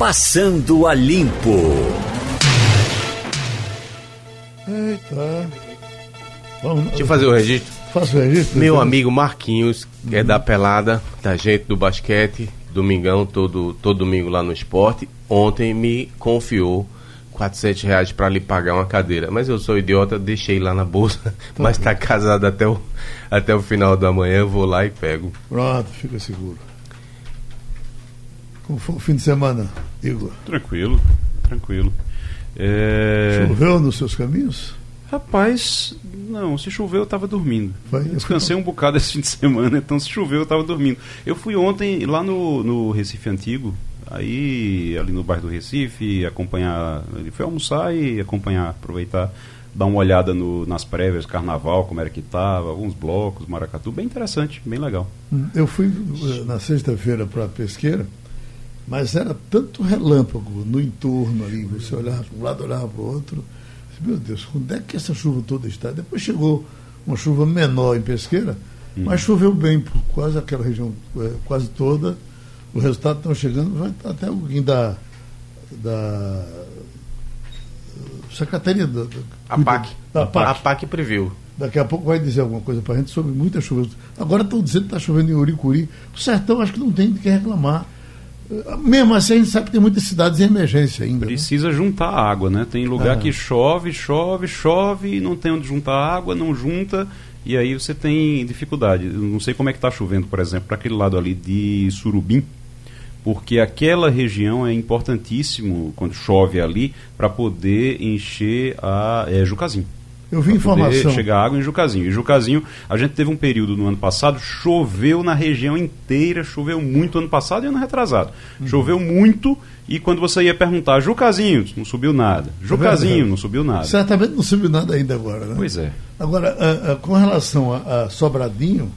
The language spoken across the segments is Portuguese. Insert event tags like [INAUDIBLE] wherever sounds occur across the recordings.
Passando a Limpo. Eita. Vamos, Deixa eu fazer o registro. Faça o registro. Meu amigo Marquinhos, que é da pelada, da gente do basquete, domingão, todo, todo domingo lá no esporte, ontem me confiou 400 reais para lhe pagar uma cadeira. Mas eu sou idiota, deixei lá na bolsa, [LAUGHS] tá mas está casado até o, até o final da manhã, eu vou lá e pego. Pronto, fica seguro. Como foi o fim de semana, Igor? Tranquilo, tranquilo. É... Choveu nos seus caminhos? Rapaz, não, se choveu eu estava dormindo. Foi? Descansei um bocado esse fim de semana, então se choveu eu estava dormindo. Eu fui ontem lá no, no Recife Antigo, aí ali no bairro do Recife, acompanhar. Ele foi almoçar e acompanhar, aproveitar, dar uma olhada no, nas prévias, carnaval, como era que estava, alguns blocos, maracatu, bem interessante, bem legal. Hum, eu fui eh, na sexta-feira para a pesqueira, mas era tanto relâmpago no entorno ali, você olhava para um lado, olhava para o outro meu Deus, onde é que essa chuva toda está? Depois chegou uma chuva menor em Pesqueira, hum. mas choveu bem por quase aquela região, é, quase toda. O resultado estão chegando, vai até alguém da, da Secretaria da, da, a PAC. Da PAC. A PAC previu. Daqui a pouco vai dizer alguma coisa para a gente sobre muita chuva. Agora estão dizendo que está chovendo em Uricuri. O sertão acho que não tem de que reclamar. Mesmo assim, a gente sabe que tem muitas cidades em emergência ainda. Né? Precisa né? juntar água, né? Tem lugar é. que chove, chove, chove, e não tem onde juntar água, não junta, e aí você tem dificuldade. Eu não sei como é que está chovendo, por exemplo, para aquele lado ali de Surubim, porque aquela região é importantíssimo quando chove ali para poder encher a é, Jucazinho. Eu vi informação. Chegar água em Jucazinho. E Jucazinho, a gente teve um período no ano passado, choveu na região inteira, choveu muito ano passado e ano retrasado. Uhum. Choveu muito e quando você ia perguntar, Jucazinho, não subiu nada. É Jucazinho, não subiu nada. Certamente não subiu nada ainda agora, né? Pois é. Agora, a, a, com relação a, a Sobradinho,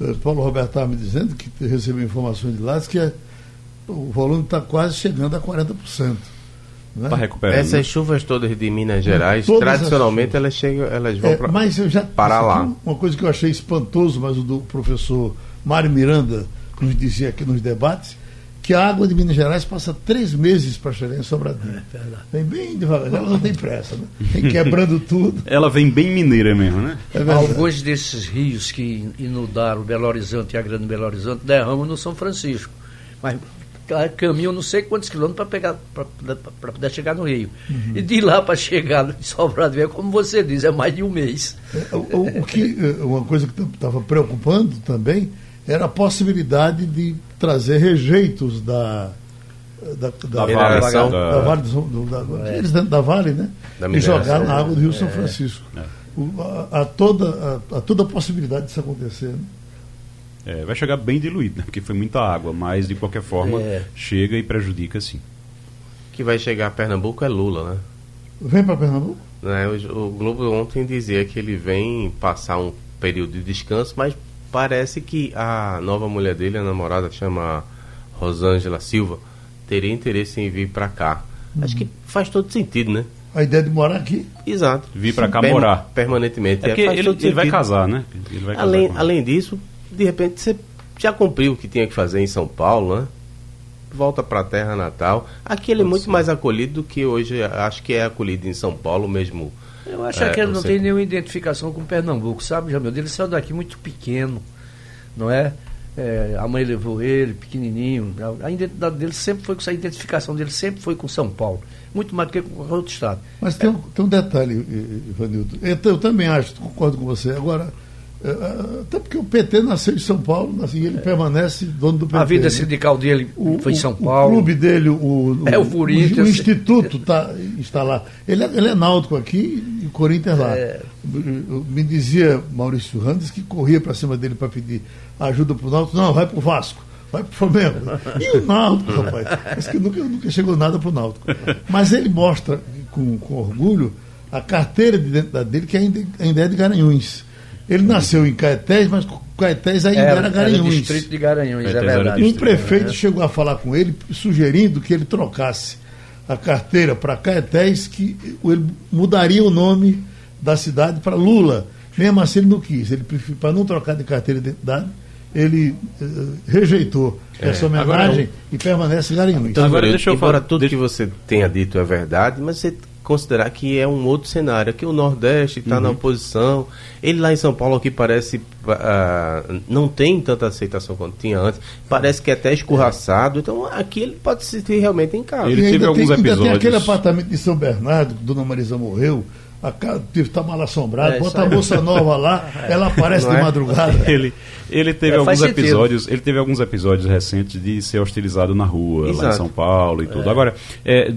eh, Paulo Roberto estava me dizendo que recebeu informações de lá, que é, o volume está quase chegando a 40%. Né? Tá recuperar. Essas chuvas todas de Minas Gerais, todas tradicionalmente elas chegam, elas vão é, para Mas eu já parar lá. Uma coisa que eu achei espantoso, mas o do professor Mário Miranda nos dizia aqui nos debates, que a água de Minas Gerais passa três meses para chegar em Sobradinho. É, vem bem devagar, ela não tem pressa, né? Vem quebrando [LAUGHS] tudo. Ela vem bem mineira mesmo, né? É Alguns desses rios que inundaram Belo Horizonte e a Grande Belo Horizonte derramam no São Francisco. Mas caminham não sei quantos quilômetros para pegar para poder chegar no Rio. Uhum. E de lá para chegar em Salvador, é como você diz, é mais de um mês. É, o, o, que, é, uma coisa que estava preocupando também era a possibilidade de trazer rejeitos da da, da, da Vale, da, da, vale do, da, é. eles dentro da Vale, né? e jogar na água do Rio São é. Francisco. É. O, a, a, toda, a, a, toda a possibilidade disso acontecer. Né? É, vai chegar bem diluído, né? porque foi muita água, mas de qualquer forma é. chega e prejudica sim. Que vai chegar a Pernambuco é Lula, né? Vem para Pernambuco? É, o, o, Globo ontem dizia que ele vem passar um período de descanso, mas parece que a nova mulher dele, a namorada, chama Rosângela Silva, teria interesse em vir para cá. Uhum. Acho que faz todo sentido, né? A ideia de morar aqui? Exato. Vir para cá morar. Permanentemente. É, é ele, ele vai casar, né? Ele vai casar além, além disso, de repente você já cumpriu o que tinha que fazer em São Paulo, né? Volta para a terra natal. Aqui ele é muito mais acolhido do que hoje, acho que é acolhido em São Paulo mesmo. Eu acho é, que ele não tem nenhuma identificação com Pernambuco, sabe, Jamil? Ele saiu daqui muito pequeno, não é? é? a mãe levou ele, pequenininho. A identidade dele sempre foi com a identificação dele sempre foi com São Paulo, muito mais do que com outro estado. Mas tem, um, tem um detalhe, Ivanildo. Eu, eu também acho, concordo com você. Agora, é, é, até porque o PT nasceu em São Paulo, assim, ele é. permanece dono do PT. A vida né? sindical dele o, foi em São Paulo. O clube dele, o, é o, Corinthians. O, Instituto tá, está lá. Ele é, ele é náutico aqui e o Corinthians lá. É. Me dizia Maurício Randes que corria para cima dele para pedir ajuda para o Náutico. Não, vai para o Vasco. Vai para o Flamengo. [LAUGHS] E o Náutico, rapaz? Mas que nunca, nunca chegou nada para o Náutico. Mas ele mostra com, com orgulho a carteira de identidade dele, que ainda, ainda é de Garanhuns. Ele nasceu em Caetés, mas Caetés ainda era, era Garanhuns. Era distrito de Garanhuns, Caetés é verdade. Um prefeito chegou a falar com ele, sugerindo que ele trocasse a carteira para Caetés, que ele mudaria o nome da cidade para Lula. Mesmo assim ele não quis. Ele para não trocar de carteira de identidade, ele uh, rejeitou é. essa homenagem agora, e permanece garimpo. Então, agora, deixa eu falar, tudo deixa... que você tenha dito é verdade, mas você considerar que é um outro cenário. Aqui o Nordeste está uhum. na oposição. Ele lá em São Paulo que parece uh, não tem tanta aceitação quanto tinha antes. Parece que é até escorraçado. Então aqui ele pode se sentir realmente em casa. Ele teve alguns tem, episódios. Ainda tem aquele apartamento de São Bernardo, que Dona Marisa morreu a casa estar mal assombrado, é, bota a moça nova lá, ela aparece de é? madrugada. [LAUGHS] Ele, ele teve é, alguns episódios, ele teve alguns episódios recentes de ser hostilizado na rua, Exato. lá em São Paulo e tudo. É. Agora, é,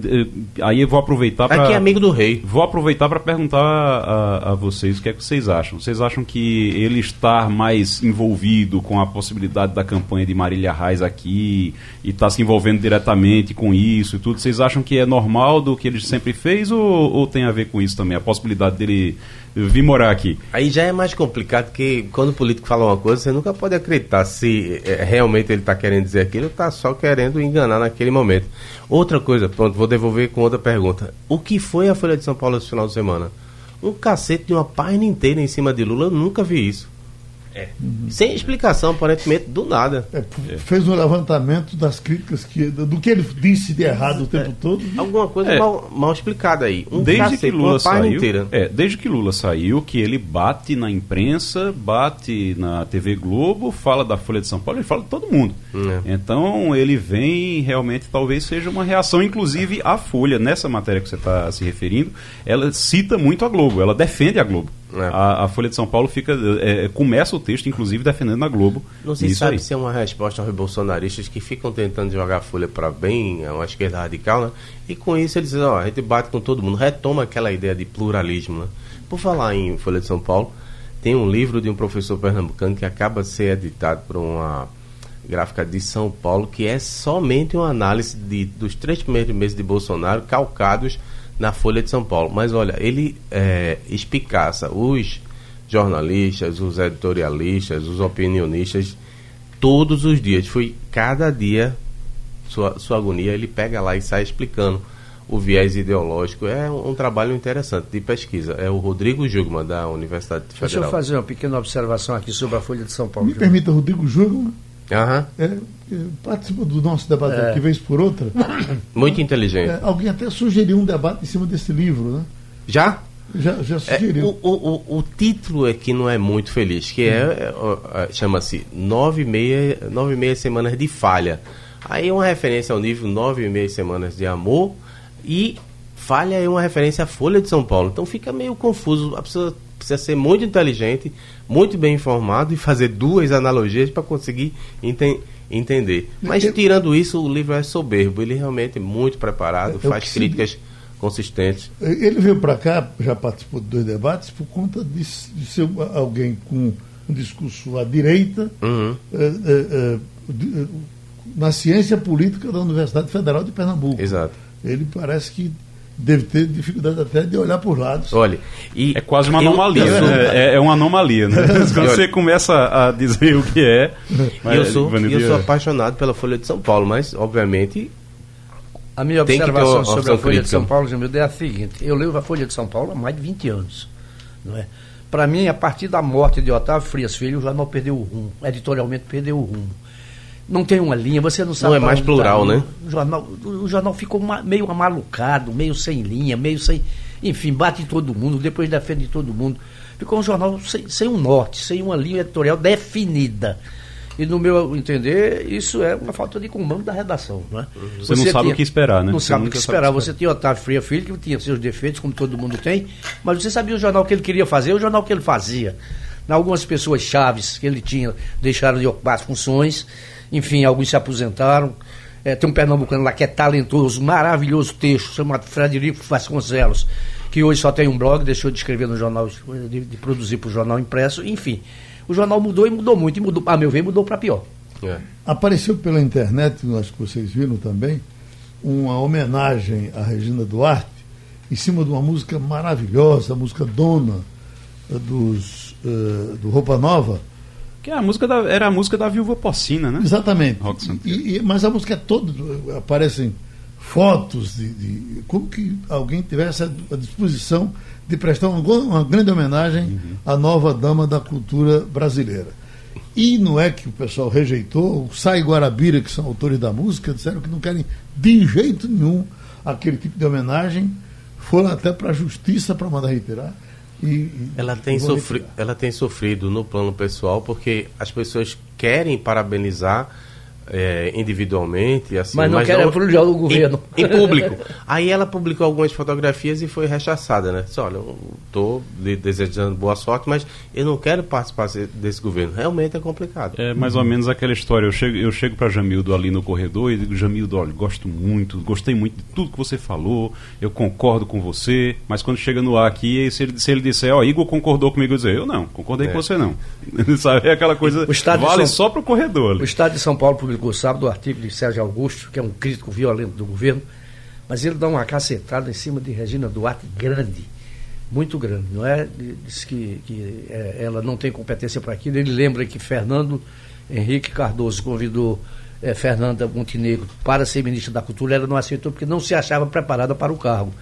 aí eu vou aproveitar para Aqui é amigo do rei. Vou aproveitar para perguntar a, a, vocês o que é que vocês acham. Vocês acham que ele estar mais envolvido com a possibilidade da campanha de Marília Reis aqui e estar tá se envolvendo diretamente com isso e tudo, vocês acham que é normal do que ele sempre fez ou, ou tem a ver com isso também? A possibilidade dele vir morar aqui. Aí já é mais complicado, porque quando o político fala uma coisa, você nunca pode acreditar se é, realmente ele está querendo dizer aquilo ou está só querendo enganar naquele momento. Outra coisa, pronto, vou devolver com outra pergunta. O que foi a Folha de São Paulo esse final de semana? Um cacete de uma página inteira em cima de Lula, eu nunca vi isso. É. Uhum. Sem explicação, aparentemente, do nada. É, fez um levantamento das críticas que, do que ele disse de errado o tempo é. todo. Alguma coisa é. mal, mal, explicada aí. Um desde que Lula saiu, inteira. É, desde que Lula saiu, que ele bate na imprensa, bate na TV Globo, fala da Folha de São Paulo, ele fala de todo mundo. É. Então ele vem realmente, talvez seja uma reação, inclusive a Folha, nessa matéria que você está se referindo, ela cita muito a Globo, ela defende a Globo. É. A, a, Folha de São Paulo fica é, começa o texto, inclusive, defendendo a Globo. Não se sabe aí. se é uma resposta aos bolsonaristas que ficam tentando jogar a Folha para bem, é uma esquerda radical, né? E com isso eles dizem, ó, a gente bate com todo mundo, retoma aquela ideia de pluralismo, né? Por falar em Folha de São Paulo, tem um livro de um professor pernambucano que acaba de ser editado por uma gráfica de São Paulo, que é somente uma análise de, dos três primeiros meses de Bolsonaro, calcados na Folha de São Paulo. Mas olha, ele é, espicaça os jornalistas, os editorialistas, os opinionistas todos os dias. Foi cada dia sua, sua agonia, ele pega lá e sai explicando o viés ideológico. É um, um trabalho interessante de pesquisa. É o Rodrigo Jugman, da Universidade Federal. Deixa eu fazer uma pequena observação aqui sobre a Folha de São Paulo. Me permita, Rodrigo Jugman. Uhum. É, participa do nosso debate é. aqui, vez por outra. Muito inteligente. É, alguém até sugeriu um debate em cima desse livro, né? Já? Já, já sugeriu. É, o, o, o, título aqui não é muito feliz, que é, é, é chama-se Nove, meia, nove meia Semanas de Falha. Aí é uma referência ao nível Nove e Meia Semanas de Amor e Falha é uma referência à Folha de São Paulo. Então fica meio confuso. A pessoa precisa ser muito inteligente, muito bem informado e fazer duas analogias para conseguir enten entender. Mas tirando isso, o livro é soberbo. Ele realmente é muito preparado, é, é faz críticas se... consistentes. Ele veio para cá, já participou de dois debates, por conta de, de ser alguém com um discurso à direita, uhum. é, é, de, na ciência política da Universidade Federal de Pernambuco. Exato. Ele parece que deve ter dificuldade até de olhar por lados. Olha, e é quase uma anomalia, eu, né? É, é, uma anomalia, né? [LAUGHS] Quando você começa a dizer o que é. eu sou, eu sou apaixonado pela Folha de São Paulo, mas obviamente a minha observação sobre a Folha crítica. de São Paulo, Jamildo, é a seguinte: eu leio a Folha de São Paulo há mais de 20 anos. Não é? Para mim, a partir da morte de Otávio Frias Filho, o jornal perdeu o rumo, editorialmente perdeu o rumo não tem uma linha, você não sabe. Não é mais plural, tá, né? O jornal, o jornal ficou meio amalucado, meio sem linha, meio sem. Enfim, bate em todo mundo, depois defende todo mundo. Ficou um jornal sem, sem um norte, sem uma linha editorial definida. E no meu entender, isso é uma falta de comando da redação. Né? Você, você, não sabe tinha, o que esperar, né? Não sabe o que esperar. Você tinha Otávio Freire Filho, que tinha seus defeitos, como todo mundo tem, mas você sabia o jornal que ele queria fazer, o jornal que ele fazia. Algumas pessoas chaves que ele tinha deixaram de ocupar as funções enfim, alguns se aposentaram. É, tem um pernambucano lá que é talentoso, maravilhoso texto, chamado Frederico Vasconcelos, que hoje só tem um blog, deixou de escrever no jornal, de, de produzir para o jornal impresso, enfim. O jornal mudou e mudou muito, e mudou, a meu ver, mudou para pior. É. Apareceu pela internet, acho que vocês viram também, uma homenagem à Regina Duarte, em cima de uma música maravilhosa, a música Dona, dos, uh, do Roupa Nova, que a música da, era a música da Viúva Porcina, né? Exatamente. E, e, mas a música é toda. Aparecem fotos de, de, como que alguém tivesse a disposição de prestar uma, uma grande homenagem uhum. à nova dama da cultura brasileira. E não é que o pessoal rejeitou, o Sai Guarabira, que são autores da música, disseram que não querem de jeito nenhum aquele tipo de homenagem, foram até para a justiça para mandar retirar. E, ela, tem sofri ela tem sofrido no plano pessoal porque as pessoas querem parabenizar é, individualmente, assim, mas não quer não, o governo. Em, em, público. Aí ela publicou algumas fotografias e foi rechaçada, né? Disse, olha, eu estou desejando boa sorte, mas eu não quero participar desse governo. Realmente é complicado. É mais ou menos aquela história. Eu chego, eu chego para Jamildo ali no corredor e digo, Jamildo, olha, gosto muito, gostei muito de tudo que você falou, eu concordo com você, mas quando chega no ar aqui, se ele, se ele disser, ó, oh, Igor concordou comigo, eu dizer, eu não, concordei é. com você não. [LAUGHS] Sabe? É aquela coisa, vale São... só para o corredor. Ali. O Estado de São Paulo publicou publicou sábado o artigo de Sérgio Augusto, que é um crítico violento do governo, mas ele dá uma cacetada em cima de Regina Duarte grande, muito grande. Não é? Diz que, que é, ela não tem competência para aquilo. Ele lembra que Fernando Henrique Cardoso convidou é, Fernanda Montenegro para ser ministra da Cultura, ela não aceitou porque não se achava preparada para o cargo.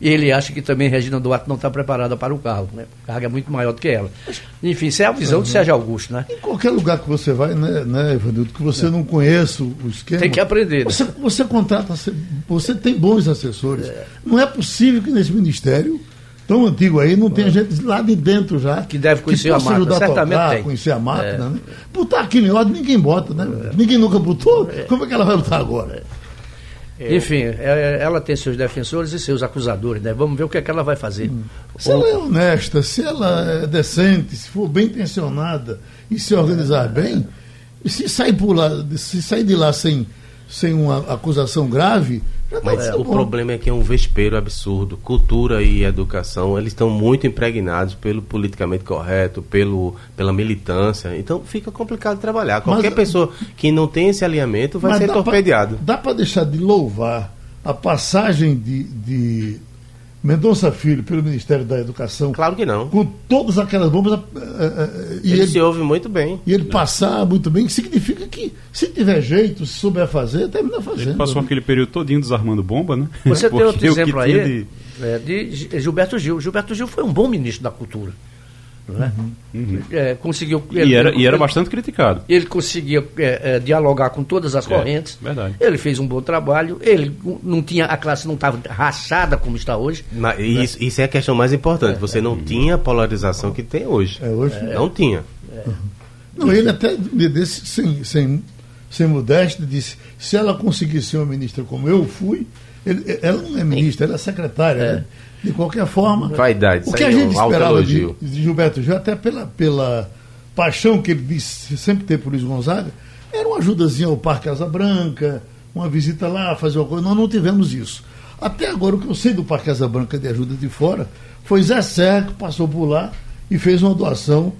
E ele acha que também Regina Duarte não está preparada para o cargo. Né? O cargo é muito maior do que ela. Enfim, isso é a visão uhum. de Sérgio Augusto. Né? Em qualquer lugar que você vai, né, né Evanildo, que você é. não conheça o esquema. Tem que aprender. Você, né? você contrata, você tem bons assessores. É. Não é possível que nesse ministério tão antigo aí, não tem é. gente lá de dentro já. Que deve conhecer que a máquina. Certamente tocar, tem. conhecer a máquina, é. né? Botar aquilo em ordem, ninguém bota, né? É. Ninguém nunca botou. É. Como é que ela vai botar agora? É. Enfim, é, ela tem seus defensores e seus acusadores, né? Vamos ver o que, é que ela vai fazer. Hum. Se ela é honesta, se ela é decente, se for bem intencionada e se organizar bem, se sair, por lá, se sair de lá sem, sem uma acusação grave, mas é, o bom. problema é que é um vespeiro absurdo. Cultura e educação, eles estão muito impregnados pelo politicamente correto, pelo, pela militância. Então fica complicado trabalhar. Qualquer mas, pessoa que não tem esse alinhamento vai ser torpedeado. Pra, dá para deixar de louvar a passagem de, de Mendonça Filho pelo Ministério da Educação. Claro que não. Com todas aquelas bombas. Uh, uh, e ele, ele, se ouve muito bem. E ele passar muito bem, significa que, se tiver jeito, se souber fazer, termina fazendo. Ele passou aquele período todinho desarmando bomba, né? Você [LAUGHS] tem outro exemplo aí de... É, de Gilberto Gil. Gilberto Gil foi um bom ministro da Cultura. Né? Uhum. É, conseguiu ele, e era, e era bastante criticado ele conseguia é, é, dialogar com todas as é, correntes verdade. ele fez um bom trabalho ele não tinha a classe não estava rachada como está hoje Mas, né? isso, isso, é a questão mais importante é. você não tinha a polarização que tem hoje, hoje não tinha uhum. não ele até desse, sem, sem, sem modéstia disse se ela conseguir ser uma ministra como eu fui ele, ela não é ministra ela é secretária né? De qualquer forma, Vaidade, o que a gente esperava de, de, Gilberto Gil, até pela, pela paixão que ele disse sempre ter por Luiz Gonzaga, era uma ajudazinha ao Parque Casa Branca, uma visita lá, fazer uma coisa. Nós não tivemos isso. Até agora, o que eu sei do Parque Casa Branca de ajuda de fora foi Zé Serra que passou por lá e fez uma doação.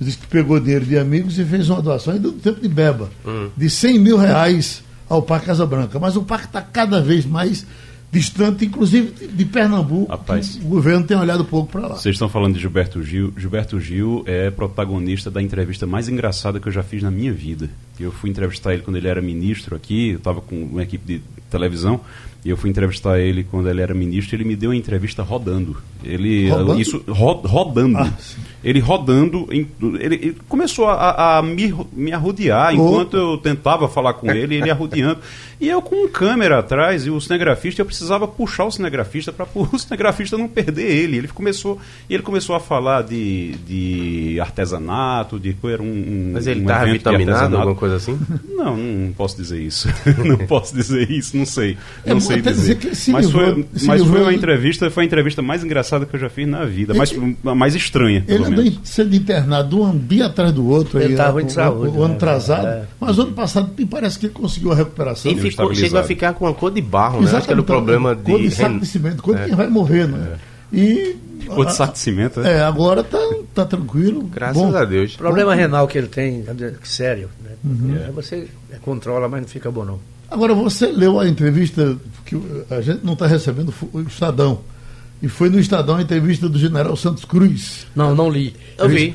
Disse que pegou dinheiro de amigos e fez uma doação, ainda no tempo de Beba, hum. de 100 mil reais ao Parque Casa Branca. Mas o parque está cada vez mais distante, inclusive de Pernambuco. Rapaz, o governo tem olhado pouco para lá. Vocês estão falando de Gilberto Gil. Gilberto Gil é protagonista da entrevista mais engraçada que eu já fiz na minha vida. Eu fui entrevistar ele quando ele era ministro aqui, eu estava com uma equipe de televisão, e eu fui entrevistar ele quando ele era ministro, ele me deu uma entrevista rodando. Ele rodando? isso ro, rodando. Ah, ele rodando, em, ele, ele, começou a, a me, me arrodear enquanto eu tentava falar com ele, ele arrodeando. E eu com câmera atrás e o cinegrafista, eu precisava puxar o cinegrafista para [LAUGHS] o cinegrafista não perder ele. Ele começou, ele começou a falar de, de artesanato, de era um, um Mas ele estava um vitaminado, alguma coisa assim? Não, não posso dizer isso. [LAUGHS] não posso dizer isso, não sei. Não é, sei dizer. dizer mas foi, mas foi uma entrevista, foi a entrevista mais engraçada que eu já fiz na vida, mais, mais estranha. Ele andou sendo internado um dia atrás do outro. Ele estava em saúde. O, o, ano né? atrasado. É. Mas ano passado me parece que ele conseguiu a recuperação. E ficou, chegou a ficar com uma cor de barro, né? Acho que era o problema de. Cor de saco de cimento, cor de é. quem vai morrer, né? É. E Cor de saco de cimento, né? É, agora tá, tá tranquilo. Graças bom. a Deus. O problema renal que ele tem, sério, né? Uhum. É, você controla, mas não fica bom não. Agora, você leu a entrevista que a gente não está recebendo o Estadão. E foi no Estadão a entrevista do general Santos Cruz. Não, não li. Eu vi.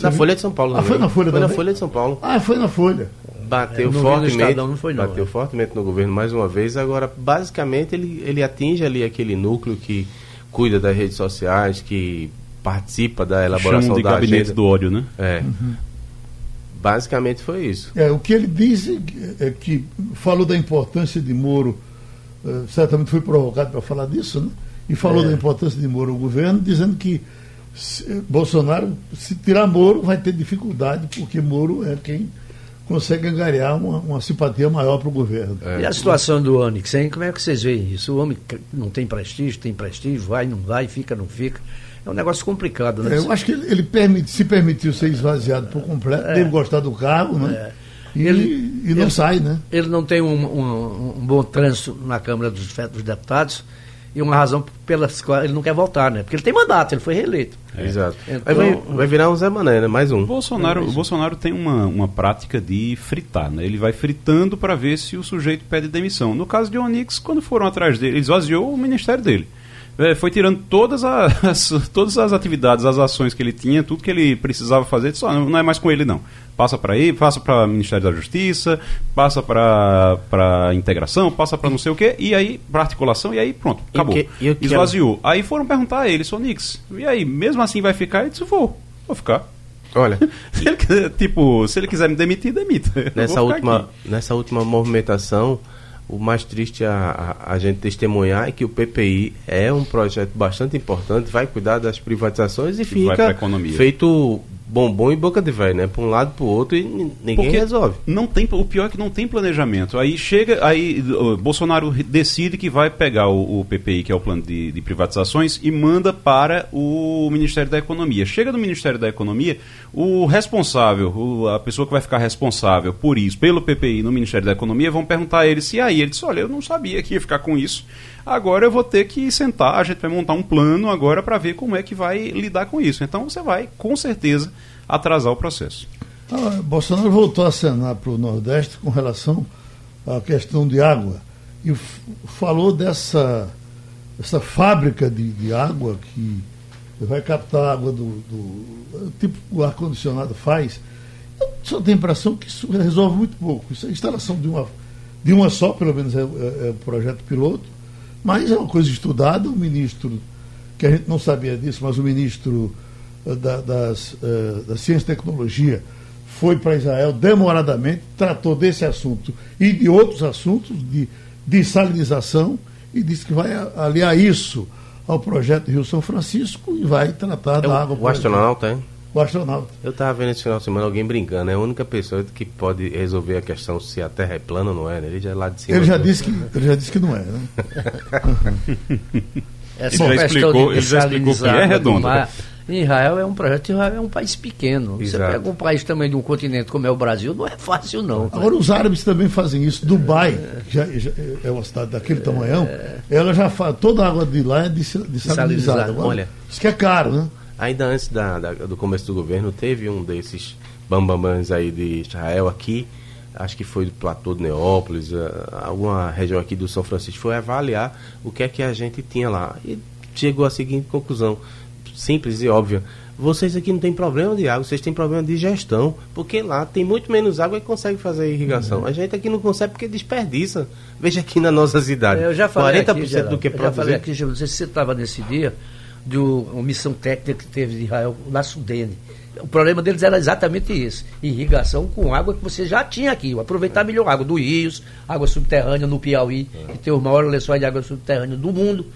na Folha de São Paulo. Ah, foi na Folha Foi na Folha de São Paulo. Ah, foi na Folha. Bateu fortemente. Estadão, não foi, não, bateu é. fortemente no governo mais uma vez. Agora, basicamente, ele, ele atinge ali aquele núcleo que cuida das redes sociais, que participa da elaboração Chamam de da gabinete agenda. do ódio, né? É. Uhum. Basicamente foi isso. É, o que ele disse é que falou da importância de Moro, uh, certamente foi provocado para falar disso, né? E falou é. da importância de Moro ao governo, dizendo que se, Bolsonaro, se tirar Moro, vai ter dificuldade, porque Moro é quem consegue angariar uma, uma simpatia maior para o governo. É. E a situação do Onix, hein? Como é que vocês veem isso? O homem não tem prestígio, tem prestígio, vai, não vai, fica, não fica. É um negócio complicado, né? É, eu acho que ele, ele se permitiu ser esvaziado por completo, é. deve gostar do cargo, né? É. E, ele, e não ele, sai, né? Ele não tem um, um, um, bom trânsito na Câmara dos, dos Deputados e uma razão pelas quais ele não quer voltar, né? Porque ele tem mandato, ele foi reeleito. É. Exato. Então, vai, vai, virar um Zé Mané, né? Mais um. O Bolsonaro, o Bolsonaro tem uma, uma prática de fritar, né? Ele vai fritando para ver se o sujeito pede demissão. No caso de Onix, quando foram atrás dele, ele esvaziou o ministério dele é, foi tirando todas [LAUGHS] as, todas as atividades, as ações que ele tinha, tudo que ele precisava fazer, oh, não é mais com ele não. Passa para aí, passa para o Ministério da Justiça, passa para integração, passa para não sei o quê, e aí para articulação, e aí pronto, acabou. E que, e que Esvaziou. Aí foram perguntar a ele, Sonix, e aí, mesmo assim vai ficar? Ele disse, vou, vou ficar. Olha, [LAUGHS] se ele, tipo, se ele quiser me demitir, demita. Nessa última, nessa última movimentação, o mais triste a, a, a, gente testemunhar é que o PPI é um projeto bastante importante, vai cuidar das privatizações e fica feito bombom e boca de velho, né? Para um lado para o outro e ninguém Porque resolve. Não tem, o pior é que não tem planejamento. Aí chega, aí Bolsonaro decide que vai pegar o, o PPI, que é o plano de, de, privatizações, e manda para o Ministério da Economia. Chega no Ministério da Economia, o responsável, o, a pessoa que vai ficar responsável por isso, pelo PPI no Ministério da Economia, vão perguntar a ele se aí ele disse, olha, eu não sabia que ia ficar com isso. Agora eu vou ter que sentar, a gente vai montar um plano agora para ver como é que vai lidar com isso. Então você vai, com certeza, atrasar o processo. Ah, Bolsonaro voltou a acenar para o Nordeste com relação à questão de água e falou dessa, dessa fábrica de, de água que vai captar água do, do tipo o ar-condicionado faz. Eu só tenho a impressão que isso resolve muito pouco. Isso é instalação de uma, de uma só, pelo menos é, é, é o projeto piloto, mas é uma coisa estudada, o ministro, que a gente não sabia disso, mas o ministro uh, da, das, uh, da Ciência e Tecnologia foi para Israel demoradamente, tratou desse assunto e de outros assuntos de dessalinização e disse que vai aliar isso ao projeto Rio São Francisco e vai tratar é da água. O astronauta, hein? O astronauta. Eu estava vendo esse final de semana alguém brincando, é a única pessoa que pode resolver a questão se a Terra é plana ou não é, né? Ele já é lá de cima. Ele já, disse que, ele já disse que não é, né? [LAUGHS] Essa ele já explicou, ele já explicou que é redonda. Em Israel é um projeto, Israel é um país pequeno. Exato. Você pega um país também de um continente como é o Brasil, não é fácil não. Agora os árabes também fazem isso. Dubai, é. Já, já, é uma cidade daquele é. tamanhão, ela já faz, toda a água de lá é desalinizada. Olha, isso que é caro, né? Ainda antes da, da, do começo do governo, teve um desses bambambãs aí de Israel aqui, acho que foi do platô de Neópolis, uh, alguma região aqui do São Francisco, foi avaliar o que é que a gente tinha lá. E chegou à seguinte conclusão, simples e óbvia. Vocês aqui não têm problema de água, vocês têm problema de gestão, porque lá tem muito menos água e consegue fazer irrigação. Uhum. A gente aqui não consegue porque desperdiça. Veja aqui na nossa cidade. Eu já falei 40% aqui, do que produzir. Eu já falei aqui, não sei se você estava nesse dia, de uma missão técnica que teve de Israel na Sudene. O problema deles era exatamente isso: irrigação com água que você já tinha aqui. Aproveitar melhor água do rios, água subterrânea no Piauí, que tem os maiores lençóis de água subterrânea do mundo.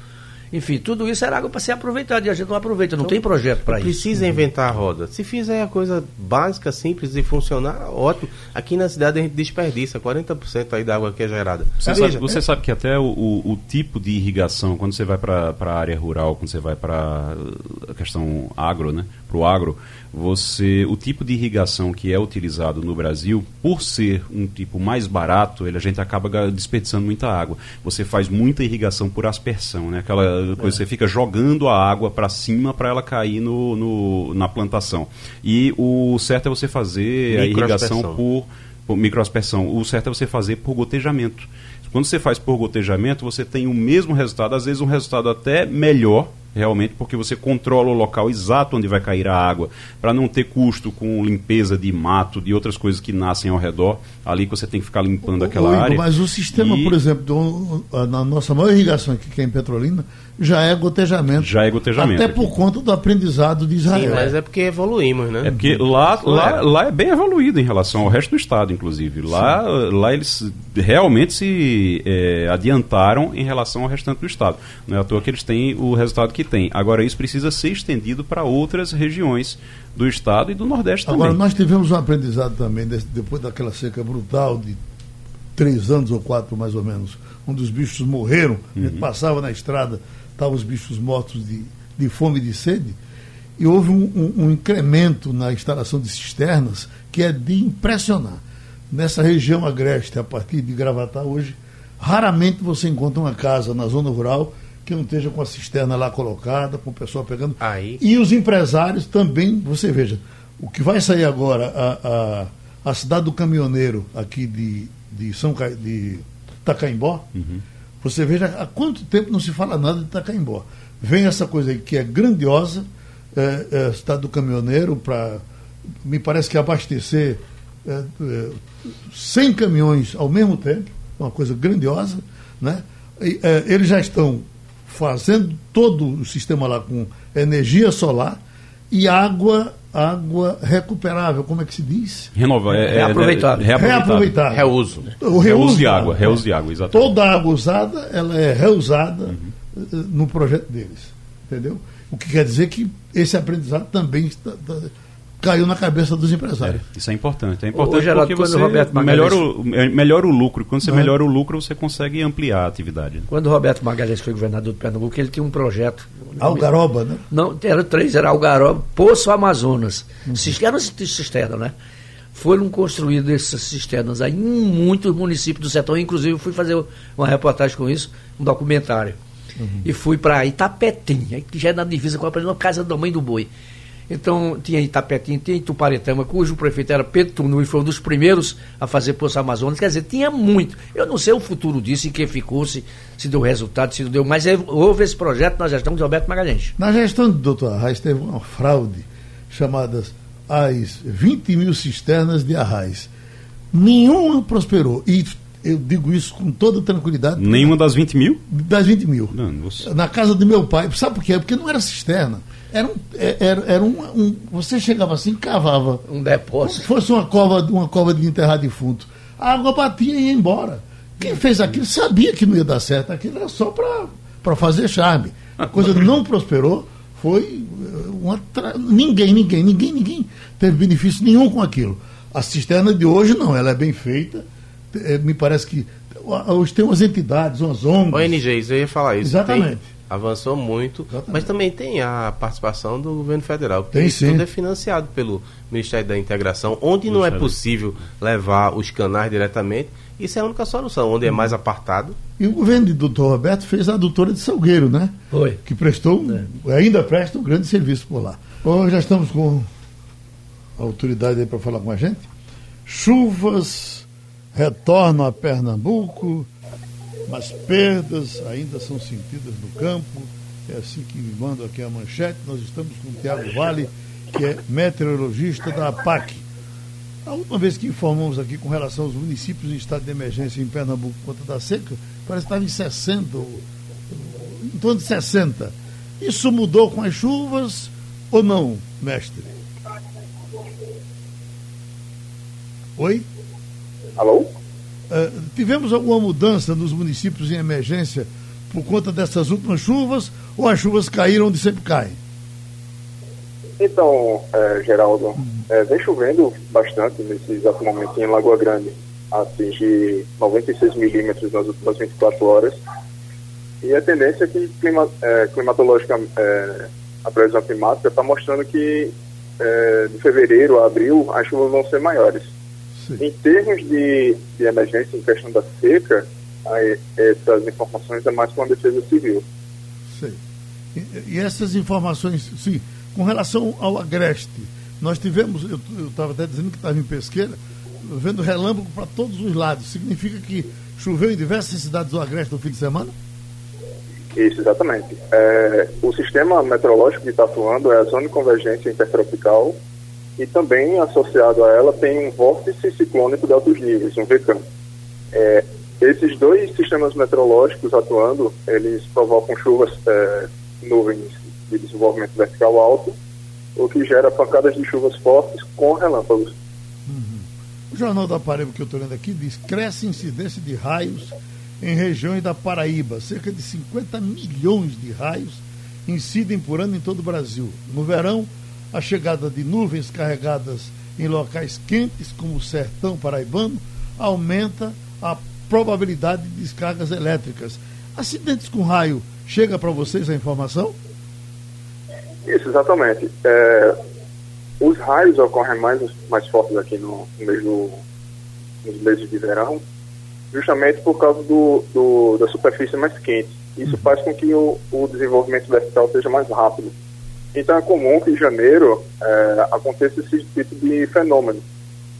Enfim, tudo isso era água para ser aproveitada e a gente não aproveita, não então, tem projeto para isso. Precisa inventar a roda. Se fizer a coisa básica, simples e funcionar, ótimo. Aqui na cidade a gente desperdiça 40% aí da água que é gerada. Você, sabe, você sabe que até o, o, o, tipo de irrigação, quando você vai para a área rural, quando você vai para a questão agro, né, para o agro, você o tipo de irrigação que é utilizado no Brasil, por ser um tipo mais barato, ele, a gente acaba desperdiçando muita água. Você faz muita irrigação por aspersão, né? Aquela coisa é. você fica jogando a água para cima para ela cair no, no, na plantação. E o certo é você fazer a irrigação por, por microaspersão. O certo é você fazer por gotejamento. Quando você faz por gotejamento, você tem o mesmo resultado, às vezes um resultado até melhor realmente, porque você controla o local exato onde vai cair a água, para não ter custo com limpeza de mato, de outras coisas que nascem ao redor, ali que você tem que ficar limpando aquela Igor, área. Mas o sistema, e... por exemplo, do, na nossa maior irrigação aqui, que é em Petrolina, já é gotejamento. Já é gotejamento. Até aqui. por conta do aprendizado de Israel. Sim, mas é porque evoluímos, né? É porque lá, lá, lá é bem evoluído em relação ao resto do estado, inclusive. Lá, lá eles realmente se é, adiantaram em relação ao restante do estado. Não é à toa que eles têm o resultado que têm. Agora, isso precisa ser estendido para outras regiões do estado e do Nordeste Agora, também. Agora, nós tivemos um aprendizado também, desse, depois daquela seca brutal de três anos ou quatro, mais ou menos, onde os bichos morreram, uhum. a gente passava na estrada, estavam os bichos mortos de, de fome e de sede, e houve um, um, um incremento na instalação de cisternas que é de impressionar. Nessa região agreste, a partir de Gravatar hoje, raramente você encontra uma casa na zona rural que não esteja com a cisterna lá colocada, com o pessoal pegando. Aí. E os empresários também, você veja, o que vai sair agora, a, a, a cidade do caminhoneiro aqui de, de São Ca... de Tacaimbó, uhum. Você veja há quanto tempo não se fala nada de Tacaimbó. Vem essa coisa aí que é grandiosa, é, é, cidade do caminhoneiro, para, me parece que abastecer é, é, 100 caminhões ao mesmo tempo, uma coisa grandiosa, né? E, é, eles já estão fazendo todo o sistema lá com energia solar e água água recuperável, como é que se diz? Renova, é, reaproveitável. É, reaproveitável. Reuso. O reuso, reuso de água, reuso de água, exatamente. Toda a água usada, ela é reusada uhum. no projeto deles, entendeu? O que quer dizer que esse aprendizado também está, está, caiu na cabeça dos empresários. É, isso é importante. É importante Ô, Geraldo, porque você melhora o, melhora o lucro. Quando você é. melhora o lucro, você consegue ampliar a atividade. Quando o Roberto Magalhães foi governador de Pernambuco, ele tinha um projeto. Algaroba, né? Não, era três, era Algaroba, Poço Amazonas. Uhum. Cisterna, cisterna, né? Foram construídas essas cisternas aí em muitos municípios do setor. Inclusive, eu fui fazer uma reportagem com isso, um documentário. Uhum. E fui para Itapetim, que já é na divisa com a casa da mãe do boi. Então, tinha Itapetim, tinha Ituparetama, cujo prefeito era Pedro Tunu e foi um dos primeiros a fazer Poço Amazonas. Quer dizer, tinha muito. Eu não sei o futuro disso, em que ficou, se, se deu resultado, se não deu, mas é, houve esse projeto na gestão de Roberto Magalhães. Na gestão do doutor Arraes teve uma fraude chamada as 20 mil cisternas de Arraes. Nenhuma prosperou. E eu digo isso com toda tranquilidade. Nenhuma das 20 mil? Das 20 mil. Não, Na casa do meu pai. Sabe por quê? Porque não era cisterna. Era um, é, era, era um, um, Você chegava assim, cavava. Um depósito. Se fosse uma cova, uma cova de enterrar defunto. A água batia e ia embora. Quem fez aquilo sabia que não ia dar certo. Aquilo era só para fazer charme. A coisa não prosperou. Foi eh, uma. Tra... Ninguém, ninguém, ninguém, ninguém teve benefício nenhum com aquilo. A cisterna de hoje não, ela é bem feita. É, me parece que hoje tem umas entidades, umas ONGs. ONGs, eu ia falar isso. Exatamente. Tem avançou muito, Exatamente. mas também tem a participação do governo federal. Tem sim. Tudo é financiado pelo Ministério da Integração, onde não é possível levar os canais diretamente. Isso é a única solução, onde é uhum. mais apartado. E o governo do doutor Roberto fez a adutora de Salgueiro, né? Foi. Que prestou, é. ainda presta um grande serviço por lá. Bom, já estamos com a autoridade aí para falar com a gente. Chuvas retornam a Pernambuco mas perdas ainda são sentidas no campo. É assim que me manda aqui a manchete. Nós estamos com o Tiago Vale, que é meteorologista da APAC. A última vez que informamos aqui com relação aos municípios em estado de emergência em Pernambuco por conta da seca, parece que estava em 60, em torno de 60. Isso mudou com as chuvas ou não, mestre? Oi? Alô? Uh, tivemos alguma mudança nos municípios em emergência por conta dessas últimas chuvas ou as chuvas caíram onde sempre caem? Então, é, Geraldo, é, vem chovendo bastante nesse exato momento em Lagoa Grande. Atinge 96 milímetros nas últimas 24 horas. E a tendência é que clima, é, climatológica, é, a previsão climática está mostrando que de fevereiro a abril as chuvas vão ser maiores. Sim. Em termos de, de emergência, em questão da seca, aí, essas informações é mais com a Defesa Civil. Sim. E, e essas informações, sim, com relação ao agreste, nós tivemos, eu estava até dizendo que estava em pesqueira, vendo relâmpago para todos os lados. Significa que choveu em diversas cidades do agreste no fim de semana? Isso, exatamente. É, o sistema meteorológico que está atuando é a zona de convergência intertropical e também associado a ela tem um vórtice ciclônico de altos níveis, um VCAM. É, esses dois sistemas meteorológicos atuando, eles provocam chuvas, é, nuvens de desenvolvimento vertical alto, o que gera pancadas de chuvas fortes com relâmpagos. Uhum. O Jornal da Paraíba que eu estou lendo aqui diz cresce incidência de raios em regiões da Paraíba. Cerca de 50 milhões de raios incidem por ano em todo o Brasil. No verão, a chegada de nuvens carregadas em locais quentes, como o sertão paraibano, aumenta a probabilidade de descargas elétricas. Acidentes com raio, chega para vocês a informação? Isso, exatamente. É, os raios ocorrem mais, mais fortes aqui no, no mês do, nos meses de verão, justamente por causa do, do da superfície mais quente. Isso uhum. faz com que o, o desenvolvimento vertical seja mais rápido. Então é comum que em janeiro é, aconteça esse tipo de fenômeno.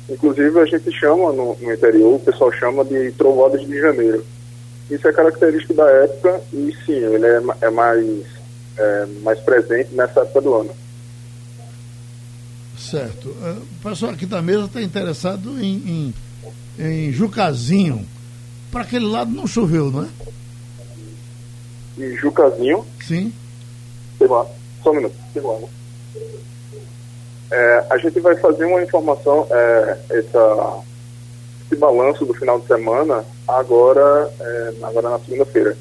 Inclusive a gente chama no, no, interior, o pessoal chama de trovoadas de janeiro. Isso é característico da época e sim, ele é, é mais, é, mais presente nessa época do ano. Certo. Uh, o pessoal aqui da mesa está interessado em, em, em Jucazinho. Para aquele lado não choveu, não é? Em Jucazinho? Sim. Sei lá. Só um minuto. É, a gente vai fazer uma informação, é, essa, esse balanço do final de semana agora, é, agora na segunda-feira.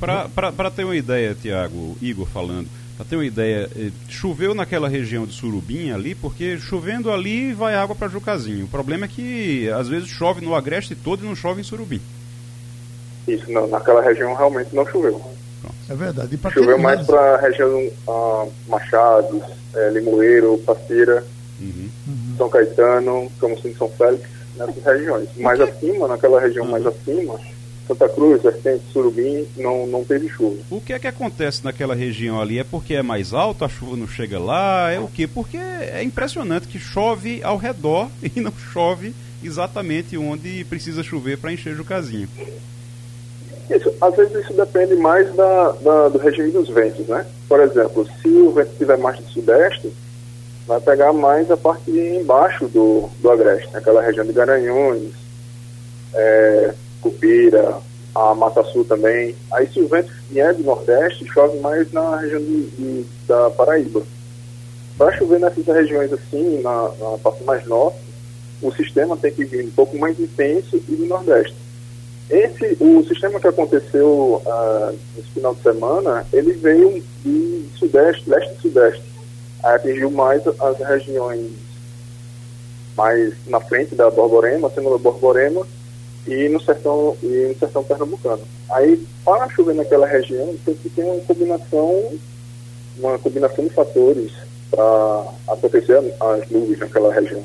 Para ter uma ideia, Tiago, Igor falando, para ter uma ideia, eh, choveu naquela região de Surubim ali, porque chovendo ali vai água para Jucazinho. O problema é que às vezes chove no Agreste todo e não chove em Surubim. Isso, não, naquela região realmente não choveu. É verdade. Choveu mais para a região uh, Machado, é, Limoeiro, Passeira, uhum. São Caetano, Camusim São Félix, nessas regiões. Mais acima, naquela região uhum. mais acima, Santa Cruz, Vertente, Surubim, não, não teve chuva. O que é que acontece naquela região ali? É porque é mais alto, a chuva não chega lá? É o quê? Porque é impressionante que chove ao redor [LAUGHS] e não chove exatamente onde precisa chover para encher o casinho. Isso, às vezes isso depende mais da, da, do regime dos ventos, né? Por exemplo, se o vento estiver mais do sudeste, vai pegar mais a parte embaixo do, do agreste, aquela região de Garanhuns, é, Cupira, a Mata Sul também. Aí se o vento vier do nordeste, chove mais na região de, de da Paraíba. Para chover nessas regiões assim, na, na parte mais norte, o sistema tem que vir um pouco mais intenso e do nordeste. Esse, o sistema que aconteceu uh, nesse final de semana, ele veio de sudeste, leste e sudeste. Atingiu mais as regiões mais na frente da Borborema, acima da Borborema, e no sertão, e no sertão pernambucano. Aí, para chover naquela região, tem que ter uma combinação, uma combinação de fatores para acontecer as nuvens naquela região.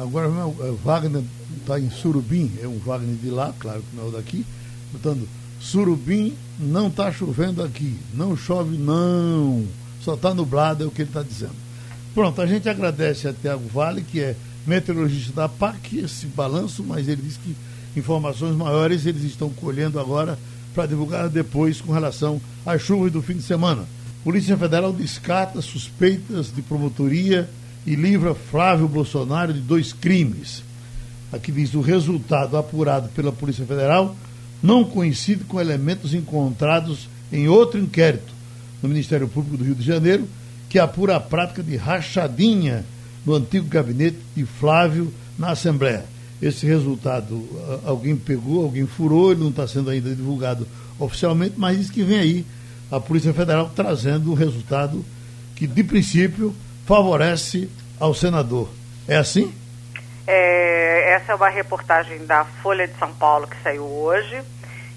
Agora, é, Wagner está em Surubim, é um Wagner de lá, claro que não é o daqui, portanto, Surubim não está chovendo aqui, não chove não, só está nublado, é o que ele está dizendo. Pronto, a gente agradece a Tiago Vale, que é meteorologista da PAC, esse balanço, mas ele diz que informações maiores eles estão colhendo agora para divulgar depois com relação às chuvas do fim de semana. Polícia Federal descarta suspeitas de promotoria e livra Flávio Bolsonaro de dois crimes. Aqui diz o resultado apurado pela Polícia Federal não coincide com elementos encontrados em outro inquérito no Ministério Público do Rio de Janeiro, que apura a prática de rachadinha no antigo gabinete de Flávio na Assembleia. Esse resultado alguém pegou, alguém furou, ele não está sendo ainda divulgado oficialmente, mas diz que vem aí a Polícia Federal trazendo um resultado que, de princípio, favorece ao senador. É assim? É, essa é uma reportagem da Folha de São Paulo que saiu hoje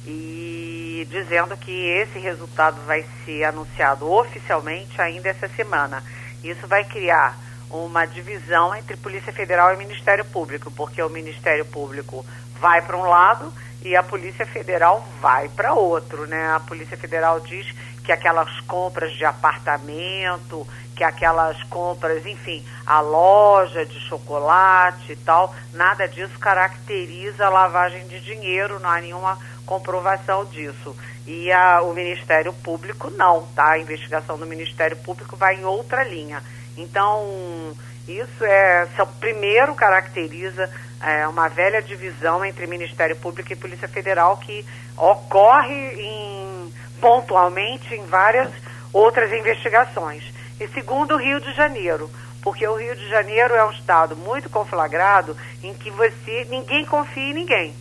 e dizendo que esse resultado vai ser anunciado oficialmente ainda essa semana. Isso vai criar uma divisão entre Polícia Federal e Ministério Público, porque o Ministério Público vai para um lado e a Polícia Federal vai para outro, né? A Polícia Federal diz que aquelas compras de apartamento, que aquelas compras, enfim, a loja de chocolate e tal, nada disso caracteriza lavagem de dinheiro, não há nenhuma comprovação disso. E a, o Ministério Público não, tá? A investigação do Ministério Público vai em outra linha. Então, isso é, primeiro caracteriza é, uma velha divisão entre Ministério Público e Polícia Federal que ocorre em, pontualmente em várias outras investigações. E segundo, o Rio de Janeiro, porque o Rio de Janeiro é um estado muito conflagrado em que você ninguém confia em ninguém.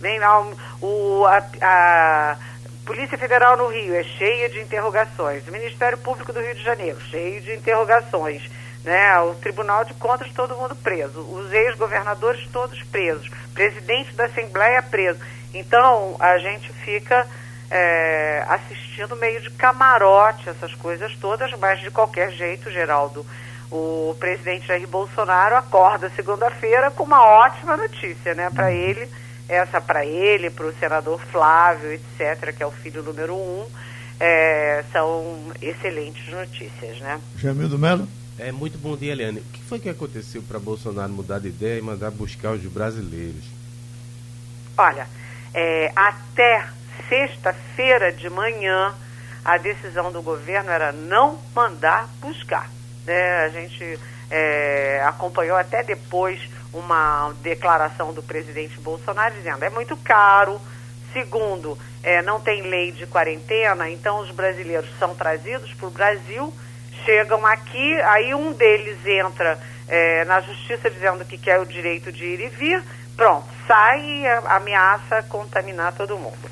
Vem lá o, a, a Polícia Federal no Rio é cheia de interrogações, o Ministério Público do Rio de Janeiro cheio de interrogações, né? O Tribunal de Contas todo mundo preso, os ex-governadores todos presos, presidente da Assembleia preso. Então a gente fica é, assistindo meio de camarote essas coisas todas, mas de qualquer jeito, Geraldo, o presidente Jair Bolsonaro acorda segunda-feira com uma ótima notícia, né, para ele, essa para ele, para o senador Flávio, etc., que é o filho número um, é, são excelentes notícias, né? Jamil do Melo? É, muito bom dia, Eliane. O que foi que aconteceu para Bolsonaro mudar de ideia e mandar buscar os brasileiros? Olha, é, até sexta-feira de manhã, a decisão do governo era não mandar buscar. Né? A gente é, acompanhou até depois uma declaração do presidente Bolsonaro dizendo é muito caro. Segundo, é, não tem lei de quarentena, então os brasileiros são trazidos para o Brasil, chegam aqui, aí um deles entra é, na justiça dizendo que quer o direito de ir e vir, pronto, sai e ameaça contaminar todo mundo.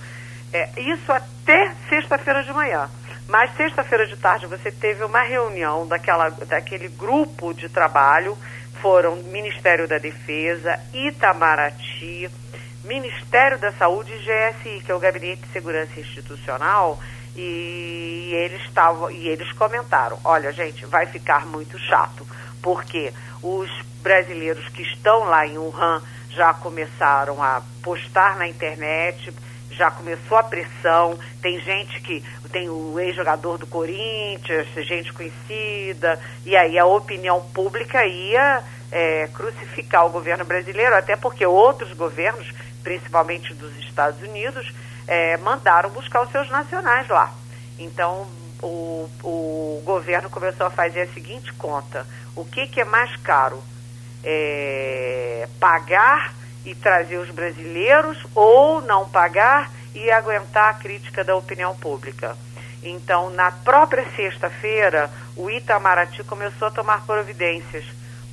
É, isso até sexta-feira de manhã. Mas sexta-feira de tarde você teve uma reunião daquela, daquele grupo de trabalho, foram Ministério da Defesa, Itamaraty, Ministério da Saúde e GSI, que é o Gabinete de Segurança Institucional, e eles estavam e eles comentaram, olha gente, vai ficar muito chato, porque os brasileiros que estão lá em Wuhan já começaram a postar na internet já começou a pressão, tem gente que tem o ex-jogador do Corinthians, gente conhecida, e aí a opinião pública ia é, crucificar o governo brasileiro, até porque outros governos, principalmente dos Estados Unidos, é, mandaram buscar os seus nacionais lá. Então o, o governo começou a fazer a seguinte conta: o que, que é mais caro? É, pagar e trazer os brasileiros ou não pagar e aguentar a crítica da opinião pública. Então, na própria sexta-feira, o Itamaraty começou a tomar providências,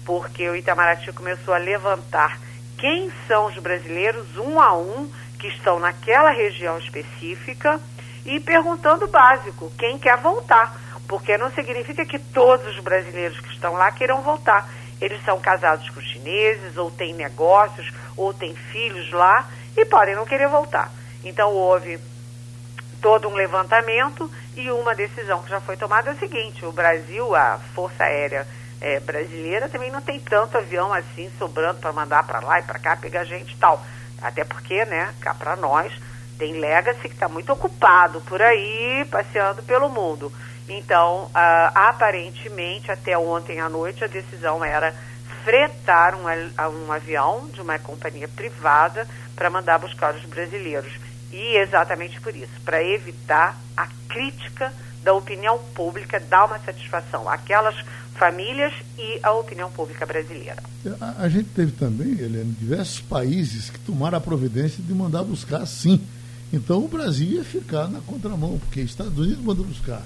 porque o Itamaraty começou a levantar quem são os brasileiros, um a um, que estão naquela região específica, e perguntando o básico, quem quer voltar, porque não significa que todos os brasileiros que estão lá queiram voltar. Eles são casados com chineses, ou têm negócios, ou têm filhos lá, e podem não querer voltar. Então houve todo um levantamento e uma decisão que já foi tomada é a seguinte: o Brasil, a Força Aérea é, Brasileira, também não tem tanto avião assim sobrando para mandar para lá e para cá pegar gente e tal. Até porque, né, cá para nós, tem Legacy que está muito ocupado por aí, passeando pelo mundo. Então, uh, aparentemente, até ontem à noite, a decisão era fretar um, um avião de uma companhia privada para mandar buscar os brasileiros. E exatamente por isso, para evitar a crítica da opinião pública, dar uma satisfação àquelas famílias e à opinião pública brasileira. A, a gente teve também, Helena, diversos países que tomaram a providência de mandar buscar sim. Então o Brasil ia ficar na contramão, porque Estados Unidos manda buscar,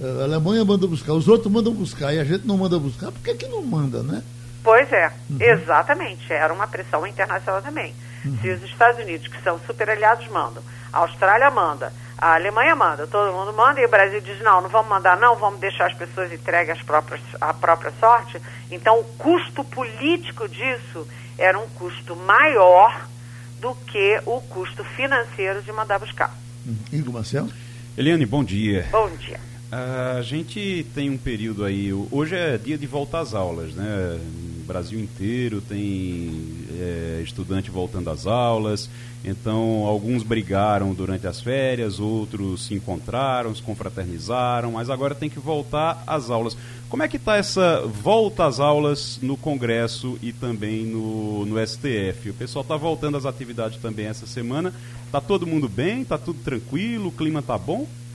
a Alemanha manda buscar, os outros mandam buscar e a gente não manda buscar, por que, que não manda, né? Pois é, uhum. exatamente. Era uma pressão internacional também. Uhum. Se os Estados Unidos, que são super aliados, mandam, a Austrália manda, a Alemanha manda, todo mundo manda, e o Brasil diz, não, não vamos mandar não, vamos deixar as pessoas entregues às próprias, à própria sorte. Então, o custo político disso era um custo maior do que o custo financeiro de mandar buscar. Uhum. Igor Marcelo? Eliane, bom dia. Bom dia. A gente tem um período aí, hoje é dia de volta às aulas, né? Brasil inteiro tem é, estudante voltando às aulas. Então, alguns brigaram durante as férias, outros se encontraram, se confraternizaram, mas agora tem que voltar às aulas. Como é que está essa volta às aulas no Congresso e também no, no STF? O pessoal está voltando às atividades também essa semana. Está todo mundo bem? Está tudo tranquilo? O clima está bom? [LAUGHS]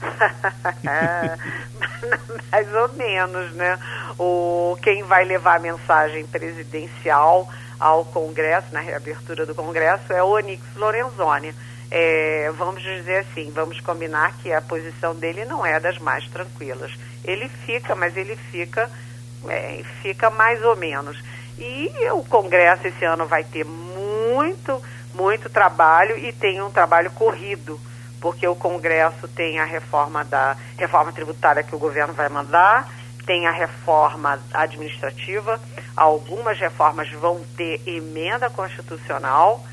Mais ou menos, né? O, quem vai levar a mensagem presidencial ao Congresso, na reabertura do Congresso, é o Onix Lorenzoni. É, vamos dizer assim, vamos combinar que a posição dele não é das mais tranquilas. Ele fica, mas ele fica, é, fica mais ou menos. E o Congresso esse ano vai ter muito, muito trabalho e tem um trabalho corrido porque o Congresso tem a reforma da reforma tributária que o governo vai mandar, tem a reforma administrativa, algumas reformas vão ter emenda constitucional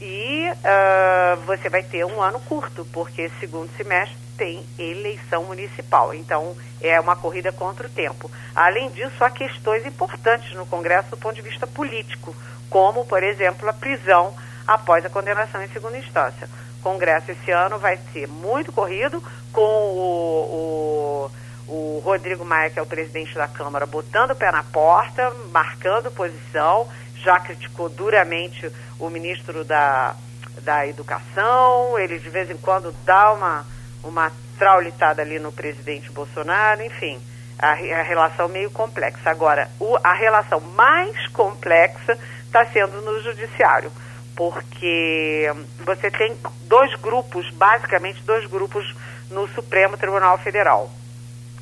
e uh, você vai ter um ano curto, porque segundo semestre tem eleição municipal. Então, é uma corrida contra o tempo. Além disso, há questões importantes no Congresso do ponto de vista político, como, por exemplo, a prisão após a condenação em segunda instância. Congresso esse ano vai ser muito corrido, com o, o, o Rodrigo Maia, que é o presidente da Câmara, botando o pé na porta, marcando posição, já criticou duramente o ministro da, da Educação, ele de vez em quando dá uma, uma traulitada ali no presidente Bolsonaro, enfim, a, a relação meio complexa. Agora, o, a relação mais complexa está sendo no judiciário porque você tem dois grupos, basicamente dois grupos no Supremo Tribunal Federal.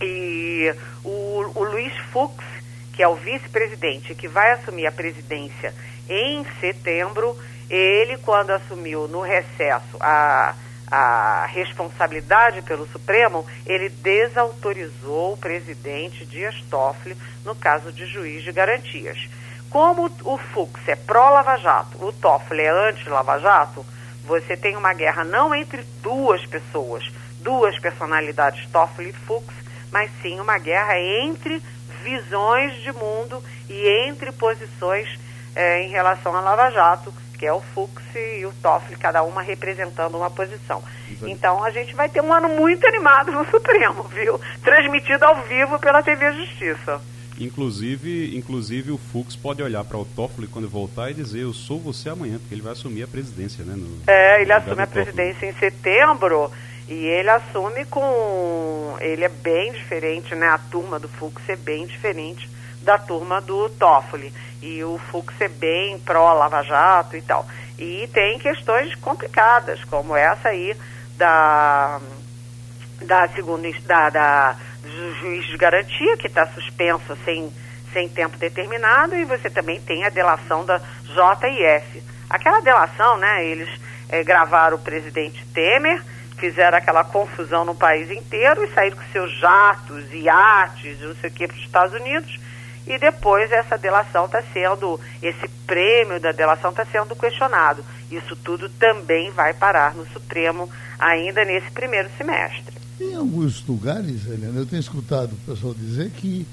E o, o Luiz Fux, que é o vice-presidente, que vai assumir a presidência em setembro, ele, quando assumiu no recesso a, a responsabilidade pelo Supremo, ele desautorizou o presidente Dias Toffoli no caso de juiz de garantias. Como o Fux é pró-Lava Jato, o Toffoli é anti-Lava Jato, você tem uma guerra não entre duas pessoas, duas personalidades, Toffoli e Fux, mas sim uma guerra entre visões de mundo e entre posições eh, em relação a Lava Jato, que é o Fux e o Toffoli, cada uma representando uma posição. Exato. Então a gente vai ter um ano muito animado no [LAUGHS] Supremo, viu? Transmitido ao vivo pela TV Justiça. Inclusive, inclusive o Fux pode olhar para o Toffoli quando voltar e dizer eu sou você amanhã, porque ele vai assumir a presidência, né? No, é, ele assume a presidência em setembro e ele assume com... Ele é bem diferente, né? A turma do Fux é bem diferente da turma do Toffoli. E o Fux é bem pró-Lava Jato e tal. E tem questões complicadas, como essa aí da... Da segunda... da, da do juiz de garantia, que está suspenso sem, sem tempo determinado, e você também tem a delação da JIF. Aquela delação, né, eles é, gravaram o presidente Temer, fizeram aquela confusão no país inteiro e saíram com seus jatos, iates, não sei o que, para os Estados Unidos, e depois essa delação está sendo, esse prêmio da delação está sendo questionado. Isso tudo também vai parar no Supremo ainda nesse primeiro semestre. Em alguns lugares, Helena, eu tenho escutado o pessoal dizer que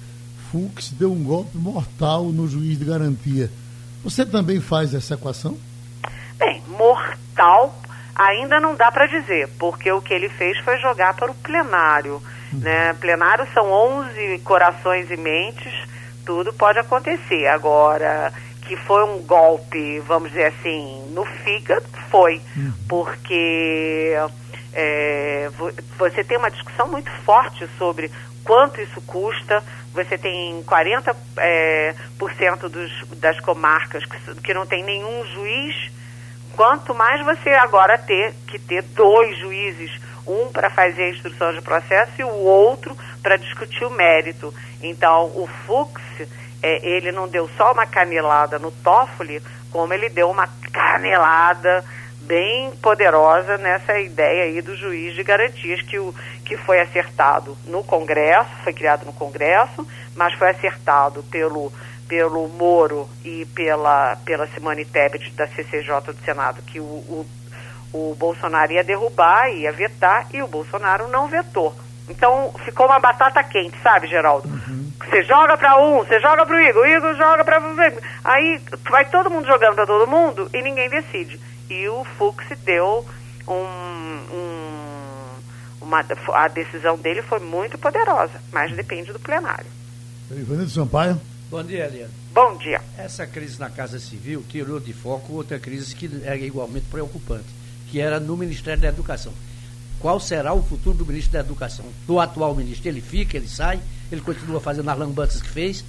Fux deu um golpe mortal no juiz de garantia. Você também faz essa equação? Bem, mortal ainda não dá para dizer, porque o que ele fez foi jogar para o plenário. Uhum. Né? Plenário são 11 corações e mentes, tudo pode acontecer. Agora, que foi um golpe, vamos dizer assim, no fígado, foi. Uhum. Porque é, você tem uma discussão muito forte sobre quanto isso custa. Você tem 40% é, por cento dos, das comarcas que, que não tem nenhum juiz. Quanto mais você agora ter que ter dois juízes, um para fazer a instrução de processo e o outro para discutir o mérito. Então, o Fux, é, ele não deu só uma canelada no Toffoli, como ele deu uma canelada bem poderosa nessa ideia aí do juiz de garantias que, o, que foi acertado no Congresso, foi criado no Congresso, mas foi acertado pelo, pelo Moro e pela, pela Simone Tebet da CCJ do Senado, que o, o, o Bolsonaro ia derrubar, ia vetar, e o Bolsonaro não vetou. Então ficou uma batata quente, sabe, Geraldo? Uhum. Você joga para um, você joga para o Igor, o Igor joga para Aí vai todo mundo jogando para todo mundo e ninguém decide. E o Fux deu um, um, uma, a decisão dele foi muito poderosa, mas depende do plenário. Ivanildo Sampaio. Bom dia, Eliane. Bom dia. Essa crise na Casa Civil tirou de foco outra crise que é igualmente preocupante, que era no Ministério da Educação. Qual será o futuro do ministro da Educação? Do atual ministro? Ele fica, ele sai? Ele continua fazendo as lambanças que fez?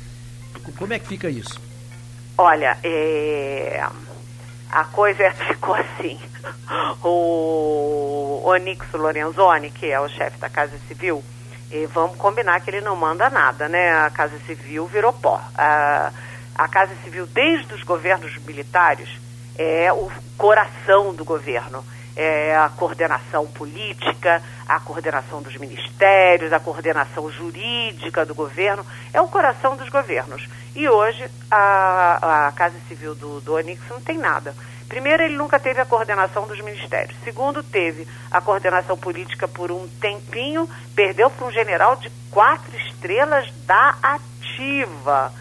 Como é que fica isso? Olha, é... a coisa [LAUGHS] ficou assim. O Onix Lorenzoni, que é o chefe da Casa Civil, e vamos combinar que ele não manda nada, né? A Casa Civil virou pó. A, a Casa Civil, desde os governos militares, é o coração do governo é, a coordenação política, a coordenação dos ministérios, a coordenação jurídica do governo, é o coração dos governos. E hoje a, a Casa Civil do, do Onix não tem nada. Primeiro, ele nunca teve a coordenação dos ministérios. Segundo, teve a coordenação política por um tempinho, perdeu para um general de quatro estrelas da ativa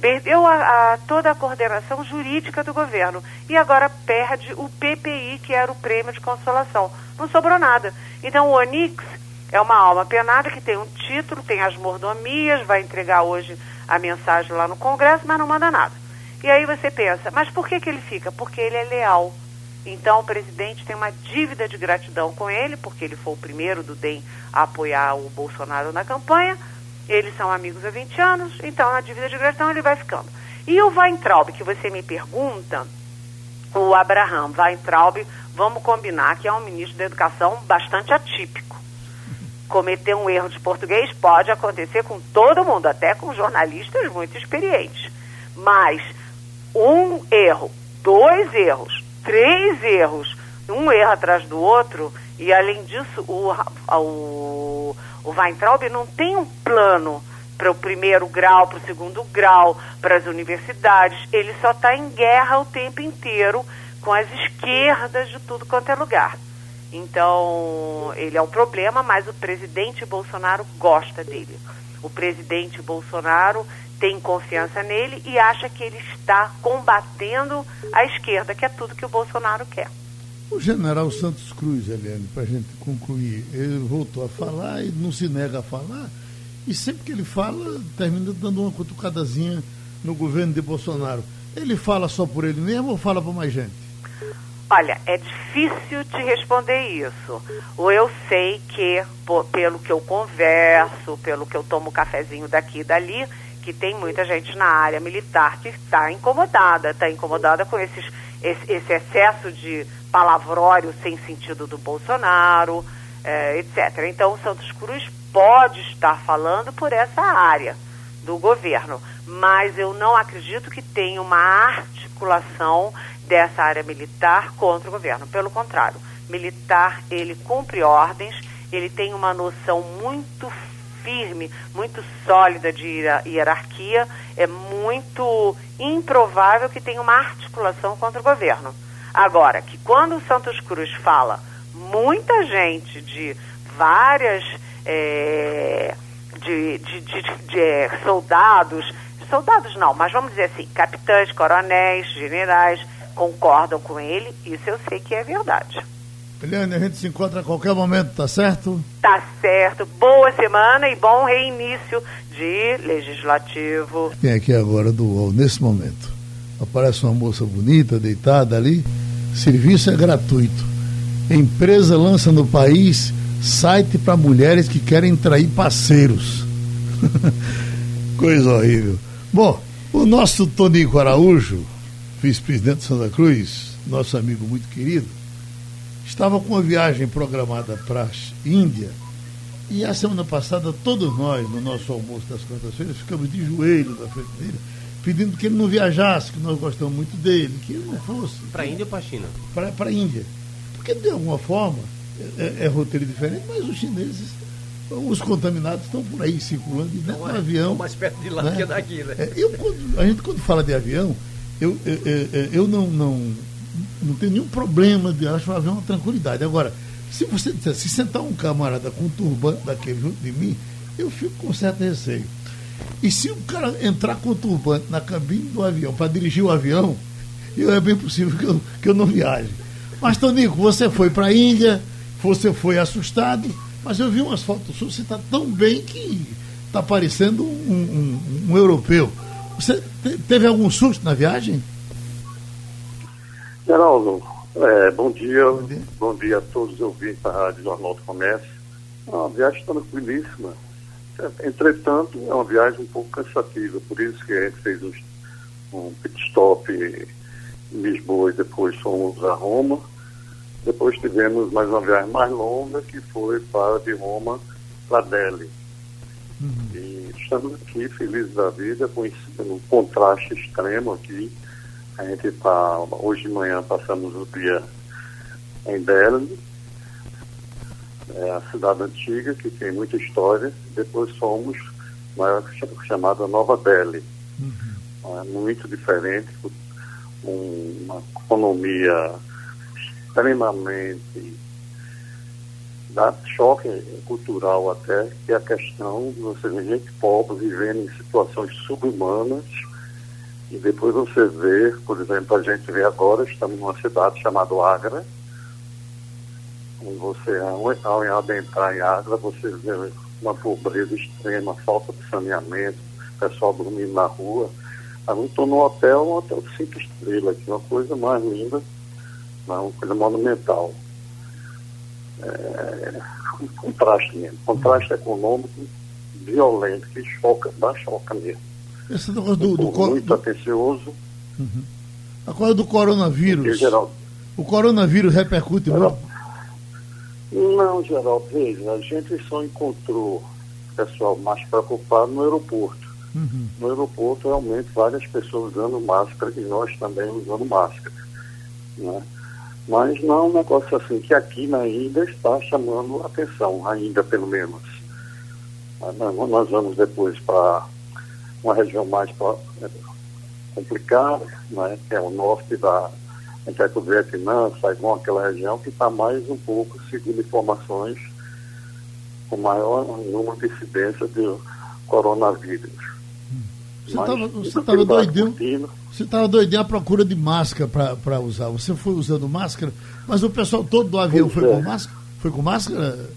perdeu a, a, toda a coordenação jurídica do governo e agora perde o PPI, que era o prêmio de consolação. Não sobrou nada. Então o Onix é uma alma penada que tem um título, tem as mordomias, vai entregar hoje a mensagem lá no Congresso, mas não manda nada. E aí você pensa, mas por que, que ele fica? Porque ele é leal. Então o presidente tem uma dívida de gratidão com ele, porque ele foi o primeiro do DEM a apoiar o Bolsonaro na campanha eles são amigos há 20 anos, então na dívida de gratidão ele vai ficando. E o Weintraub, que você me pergunta, o Abraham Weintraub, vamos combinar que é um ministro da educação bastante atípico. Cometer um erro de português pode acontecer com todo mundo, até com jornalistas muito experientes. Mas um erro, dois erros, três erros, um erro atrás do outro, e além disso, o, o, o Weintraub não tem um plano para o primeiro grau, para o segundo grau, para as universidades. Ele só está em guerra o tempo inteiro com as esquerdas de tudo quanto é lugar. Então, ele é um problema, mas o presidente Bolsonaro gosta dele. O presidente Bolsonaro tem confiança nele e acha que ele está combatendo a esquerda, que é tudo que o Bolsonaro quer. O general Santos Cruz, Eliane, para a gente concluir, ele voltou a falar e não se nega a falar, e sempre que ele fala, termina dando uma cutucadazinha no governo de Bolsonaro. Ele fala só por ele mesmo ou fala para mais gente? Olha, é difícil de responder isso. Ou eu sei que, por, pelo que eu converso, pelo que eu tomo cafezinho daqui e dali, que tem muita gente na área militar que está incomodada, está incomodada com esses, esse, esse excesso de palavrório sem sentido do Bolsonaro, é, etc. Então, o Santos Cruz pode estar falando por essa área do governo, mas eu não acredito que tenha uma articulação dessa área militar contra o governo. Pelo contrário, militar ele cumpre ordens, ele tem uma noção muito firme, muito sólida de hierarquia, é muito improvável que tenha uma articulação contra o governo. Agora, que quando o Santos Cruz fala muita gente de várias é, de, de, de, de é, soldados, soldados não, mas vamos dizer assim, capitães, coronéis, generais, concordam com ele, isso eu sei que é verdade. Eliane, a gente se encontra a qualquer momento, tá certo? Tá certo. Boa semana e bom reinício de legislativo. Tem aqui agora do UOL, nesse momento. Aparece uma moça bonita, deitada ali Serviço é gratuito. Empresa lança no país site para mulheres que querem trair parceiros. [LAUGHS] Coisa horrível. Bom, o nosso Tonico Araújo, vice-presidente de Santa Cruz, nosso amigo muito querido, estava com uma viagem programada para a Índia. E a semana passada, todos nós, no nosso almoço das quartas-feiras, ficamos de joelho na frente dele, pedindo que ele não viajasse, que nós gostamos muito dele, que ele não fosse. Para a Índia ou para a China? Para a Índia. Porque, de alguma forma, é, é, é, roteiro diferente, mas os chineses, os contaminados estão por aí circulando e dentro do é, avião. mais perto de lá né? que daqui, né? É, eu, quando, a gente, quando fala de avião, eu, eu, eu, eu não, não, não tenho nenhum problema de achar o avião uma tranquilidade. Agora, se você se sentar um camarada com um turbante daquele junto de mim, eu fico com certo receio. E se o cara entrar com o turbante na cabine do avião para dirigir o avião, [LAUGHS] eu, é bem possível que eu, que eu não viaje. Mas, Tonico, você foi para a Índia, você foi assustado, mas eu vi umas fotos suas, você está tão bem que está parecendo um, um, um, europeu. Você teve algum susto na viagem? Geraldo, é, bom, dia, bom dia, bom dia a todos os ouvintes da Rádio Jornal do Comércio. A viagem está tranquilíssima. Entretanto, é uma viagem um pouco cansativa, por isso que a gente fez um, um pit stop em Lisboa e depois fomos a Roma. Depois tivemos mais uma viagem mais longa, que foi para de Roma para Delhi. Uhum. E estamos aqui felizes da vida, com um contraste extremo aqui. A gente está, hoje de manhã passamos o dia em Delhi, é a cidade antiga, que tem muita história. Depois fomos na chamada Nova Delhi. Uhum. É muito diferente, uma economia extremamente dá choque cultural até, que é a questão de você ver gente pobre vivendo em situações subhumanas e depois você vê, por exemplo, a gente vê agora, estamos numa cidade chamada Agra, você, ao adentrar em Agra, você vê uma pobreza extrema, falta de saneamento, pessoal dormindo na rua. A gente estou no hotel, um hotel cinco estrelas, que é uma coisa mais linda, uma coisa monumental. É, um contraste mesmo, contraste econômico violento, que choca, dá choca mesmo. Esse negócio do, do, do muito atencioso. Uhum. A coisa do coronavírus. Geral, o coronavírus repercute geral, muito? Não, Geraldo, veja, a gente só encontrou pessoal mais preocupado no aeroporto. Uhum. No aeroporto, realmente, várias pessoas usando máscara e nós também usando máscara. Né? Mas não é um negócio assim que aqui na Índia está chamando atenção, ainda pelo menos. Nós vamos depois para uma região mais é, complicada, né, que é o norte da entre o Vietnã, Saigon, aquela região que está mais um pouco, segundo informações, com maior número de incidência de coronavírus. Você estava doidinho. Você estava doidinho à procura de máscara para usar. Você foi usando máscara, mas o pessoal todo do avião pois foi é. com máscara? Foi com máscara?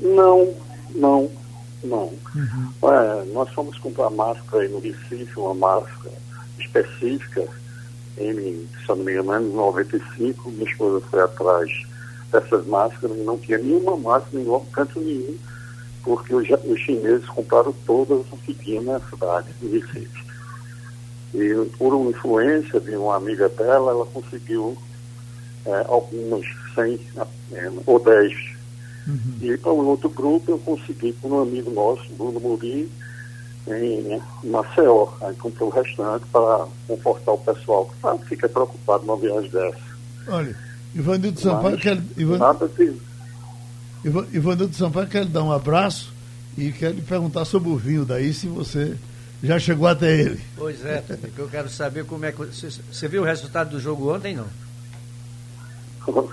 Não, não, não. Uhum. É, nós fomos comprar máscara aí no Recife, uma máscara específica, em, se não me engano, em 95, minha esposa foi atrás dessas máscaras e não tinha nenhuma máscara em canto nenhum porque os, os chineses compraram todas as que tinha na cidade de Recife. E por uma influência de uma amiga dela, ela conseguiu é, algumas 100 é, ou 10. Uhum. E para um outro grupo eu consegui com um amigo nosso, Bruno Muri, em Maceió. Aí comprei o restante para confortar o pessoal que tá, fica preocupado numa viagem dessa. Olha, Ivanildo Sampaio, quer, Ivan... nada de Ivanildo Sampaio quer lhe dar um abraço e quer lhe perguntar sobre o vinho daí, se você já chegou até ele. Pois é, que eu quero saber como é que. Você viu o resultado do jogo ontem, não?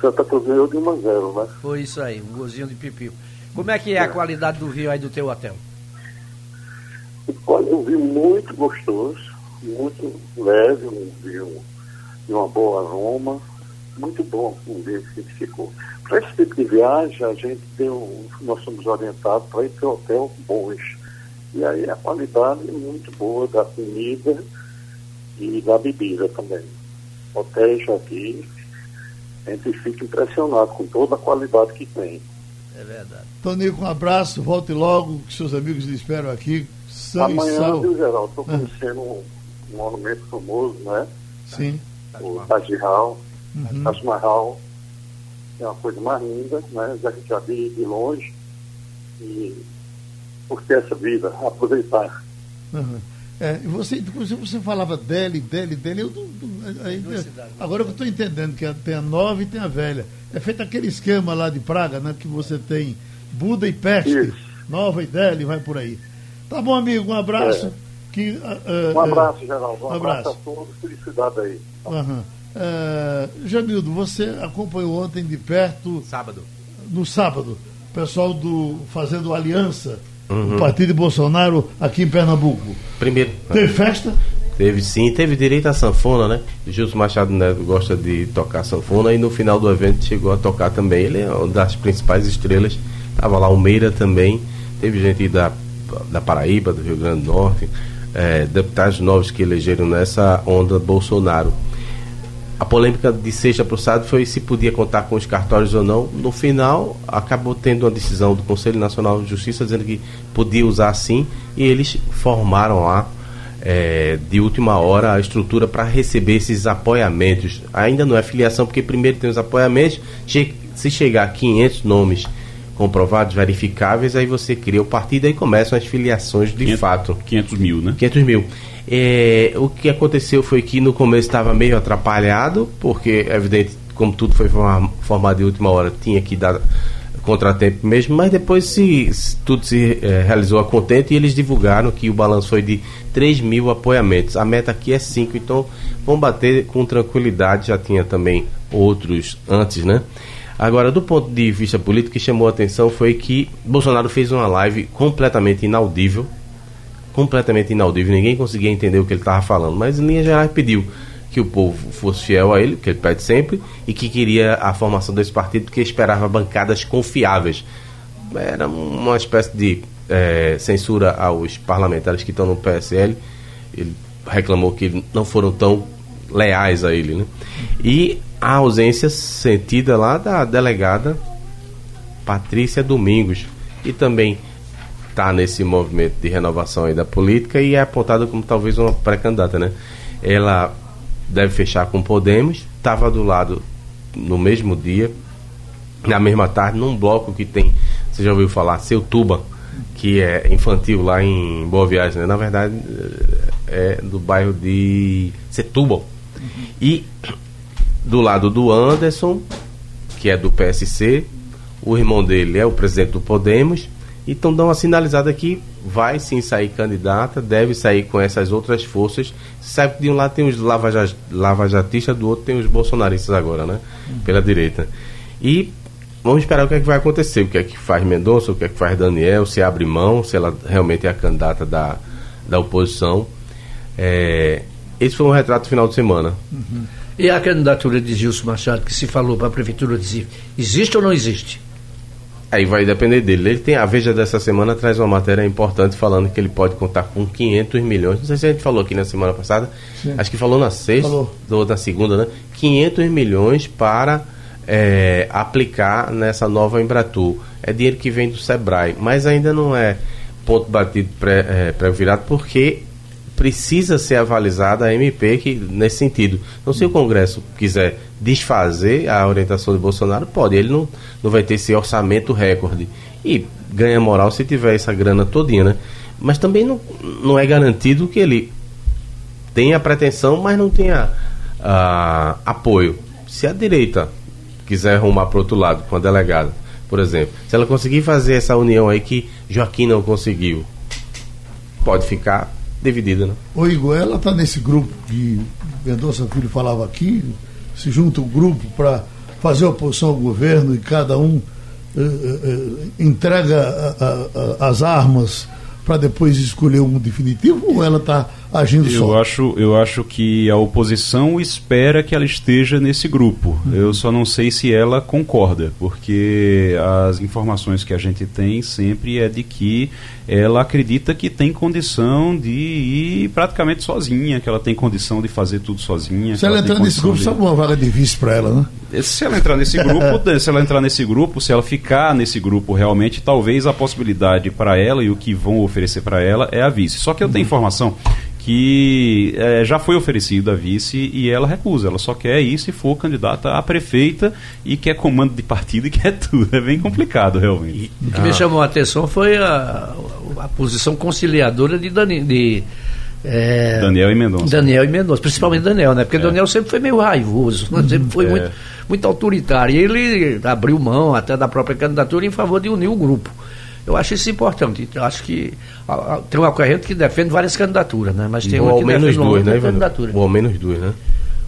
Santa Cruz ganhou de 1 a 0, né? Foi isso aí, um gozinho de pipiu. Como é que é a qualidade do vinho aí do teu hotel? Olha, um vinho muito gostoso, muito leve, um vinho de uma boa aroma, muito bom o vinho que ficou. Para esse tipo de viagem, a gente deu, nós somos orientados para ir para o hotel bons. E aí a qualidade é muito boa da comida e da bebida também. Hotéis aqui, a gente fica impressionado com toda a qualidade que tem. É verdade. Tonico, um abraço, volte logo, que seus amigos lhe esperam aqui. São Amanhã, viu, Geraldo? Estou ah. conhecendo um, um, monumento famoso, né? Sim. O Taj Mahal. Uhum. Taj Mahal é uma coisa mais linda, né? Já, já vi de longe. E por ter essa vida, aproveitar. Uhum. É, você, você falava dele, dele, dele. Eu, ainda, agora que eu estou entendendo que tem a nova e tem a velha. É feito aquele esquema lá de Praga, né? Que você tem Buda e Peste, Isso. nova e Deli, vai por aí. Tá bom, amigo, um abraço. É. Que, uh, um abraço, Geraldo. Um, um abraço. abraço a todos, felicidade aí. Uhum. Uh, Jamildo, você acompanhou ontem de perto. Sábado. No sábado, o pessoal do Fazendo Aliança uhum. o partido de Bolsonaro aqui em Pernambuco. Primeiro. Teve festa? Teve sim, teve direito à sanfona, né? Gilson Machado Neto gosta de tocar sanfona e no final do evento chegou a tocar também. Ele é uma das principais estrelas. Tava lá o Meira também. Teve gente da, da Paraíba, do Rio Grande do Norte, é, deputados novos que elegeram nessa onda Bolsonaro. A polêmica de sexta para o sábado foi se podia contar com os cartórios ou não. No final, acabou tendo uma decisão do Conselho Nacional de Justiça dizendo que podia usar sim, e eles formaram lá é, de última hora a estrutura para receber esses apoiamentos. Ainda não é filiação, porque primeiro tem os apoiamentos, se chegar a 500 nomes comprovados, verificáveis, aí você cria o partido e começam as filiações de 500, fato. 500 mil, né? 500 mil. É, o que aconteceu foi que no começo estava meio atrapalhado, porque, é evidente, como tudo foi formado de última hora, tinha que dar contratempo mesmo, mas depois se, se tudo se é, realizou a contente e eles divulgaram que o balanço foi de 3 mil apoiamentos. A meta aqui é 5, então vão bater com tranquilidade, já tinha também outros antes, né? Agora, do ponto de vista político, o que chamou a atenção foi que Bolsonaro fez uma live completamente inaudível. Completamente inaudível, ninguém conseguia entender o que ele estava falando, mas em linha geral pediu que o povo fosse fiel a ele, que ele pede sempre, e que queria a formação desse partido porque esperava bancadas confiáveis. Era uma espécie de é, censura aos parlamentares que estão no PSL. Ele reclamou que não foram tão leais a ele. Né? E a ausência sentida lá da delegada Patrícia Domingos, que também está nesse movimento de renovação aí da política e é apontada como talvez uma pré-candidata, né? Ela deve fechar com Podemos, estava do lado no mesmo dia, na mesma tarde, num bloco que tem, você já ouviu falar, Seu Tuba, que é infantil lá em Boa Viagem, né? Na verdade, é do bairro de Setúbal. E do lado do Anderson, que é do PSC, o irmão dele é o presidente do Podemos, então dão uma sinalizada que vai sim sair candidata, deve sair com essas outras forças. Sabe que de um lado tem os lavajatistas, do outro tem os bolsonaristas agora, né? Pela direita. E vamos esperar o que é que vai acontecer, o que é que faz Mendonça, o que é que faz Daniel, se abre mão, se ela realmente é a candidata da, da oposição. É, esse foi um retrato final de semana. Uhum. E a candidatura de Gilson Machado, que se falou para a Prefeitura de Recife, existe ou não existe? Aí vai depender dele. Ele tem a Veja dessa semana traz uma matéria importante falando que ele pode contar com 500 milhões. Não sei se a gente falou aqui na semana passada. Sim. Acho que falou na sexta ou na segunda, né? 500 milhões para é, aplicar nessa nova Embratur. É dinheiro que vem do Sebrae, mas ainda não é ponto batido pré-virado é, porque precisa ser avalizada a MP que, nesse sentido. Então, se o Congresso quiser desfazer a orientação de Bolsonaro, pode. Ele não, não vai ter esse orçamento recorde. E ganha moral se tiver essa grana todinha, né? Mas também não, não é garantido que ele tenha pretensão, mas não tenha uh, apoio. Se a direita quiser arrumar para outro lado com a delegada, por exemplo, se ela conseguir fazer essa união aí que Joaquim não conseguiu, pode ficar dividida. Né? O Igor, ela está nesse grupo que Mendonça Filho falava aqui, se junta um grupo para fazer oposição ao governo e cada um eh, eh, eh entrega a, a, as armas para depois escolher um definitivo ou ela está agindo eu só? Acho, eu acho que a oposição espera que ela esteja nesse grupo. Uhum. Eu só não sei se ela concorda, porque as informações que a gente tem sempre é de que ela acredita que tem condição de ir praticamente sozinha, que ela tem condição de fazer tudo sozinha. Se ela, ela entrar nesse grupo, de... sabe uma vaga de vice para ela, né? Se ela entrar nesse grupo, [LAUGHS] se ela entrar nesse grupo, se ela ficar nesse grupo realmente, talvez a possibilidade para ela e o que vão oferecer para ela é a vice. Só que eu tenho uhum. informação que é, já foi oferecido a vice e ela recusa. Ela só quer ir se for candidata a prefeita e quer comando de partido e [LAUGHS] quer tudo. É bem complicado, realmente. E, o que ah. me chamou a atenção foi a, a posição conciliadora de, Dani, de é, Daniel e Mendonça. Daniel e Mendonça, principalmente Daniel, né? Porque é. Daniel sempre foi meio raivoso, né? sempre foi é. muito, muito autoritário. E ele abriu mão até da própria candidatura em favor de unir o grupo. Eu acho isso importante. Eu acho que tem uma corrente que defende várias candidaturas, né? Mas tem uma que menos defende duas, né, candidatura. Ou menos duas, né?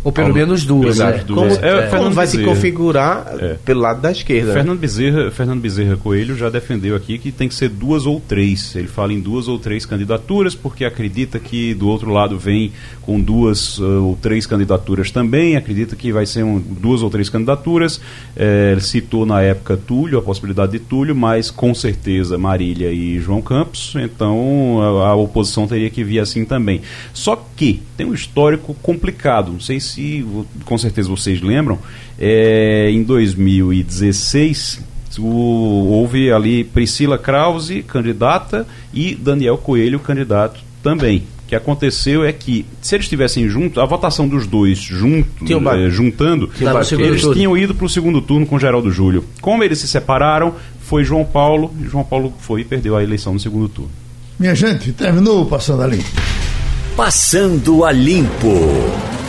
Ou pelo menos duas, né? Como, é, como vai Bezerra. se configurar é. pelo lado da esquerda? Né? Fernando Bezerra, Fernando Bezerra Coelho já defendeu aqui que tem que ser duas ou três. Ele fala em duas ou três candidaturas, porque acredita que do outro lado vem com duas uh, ou três candidaturas também, acredita que vai ser um, duas ou três candidaturas. É, ele citou na época Túlio, a possibilidade de Túlio, mas com certeza Marília e João Campos, então a, a oposição teria que vir assim também. Só que tem um histórico complicado, não sei se se com certeza vocês lembram, é, em 2016 o, houve ali Priscila Krause, candidata, e Daniel Coelho, candidato também. O que aconteceu é que, se eles estivessem juntos, a votação dos dois junto, é, juntando, eles tinham ido para o segundo turno com Geraldo Júlio. Como eles se separaram, foi João Paulo, e João Paulo foi e perdeu a eleição no segundo turno. Minha gente, terminou Passando a Limpo. Passando a Limpo.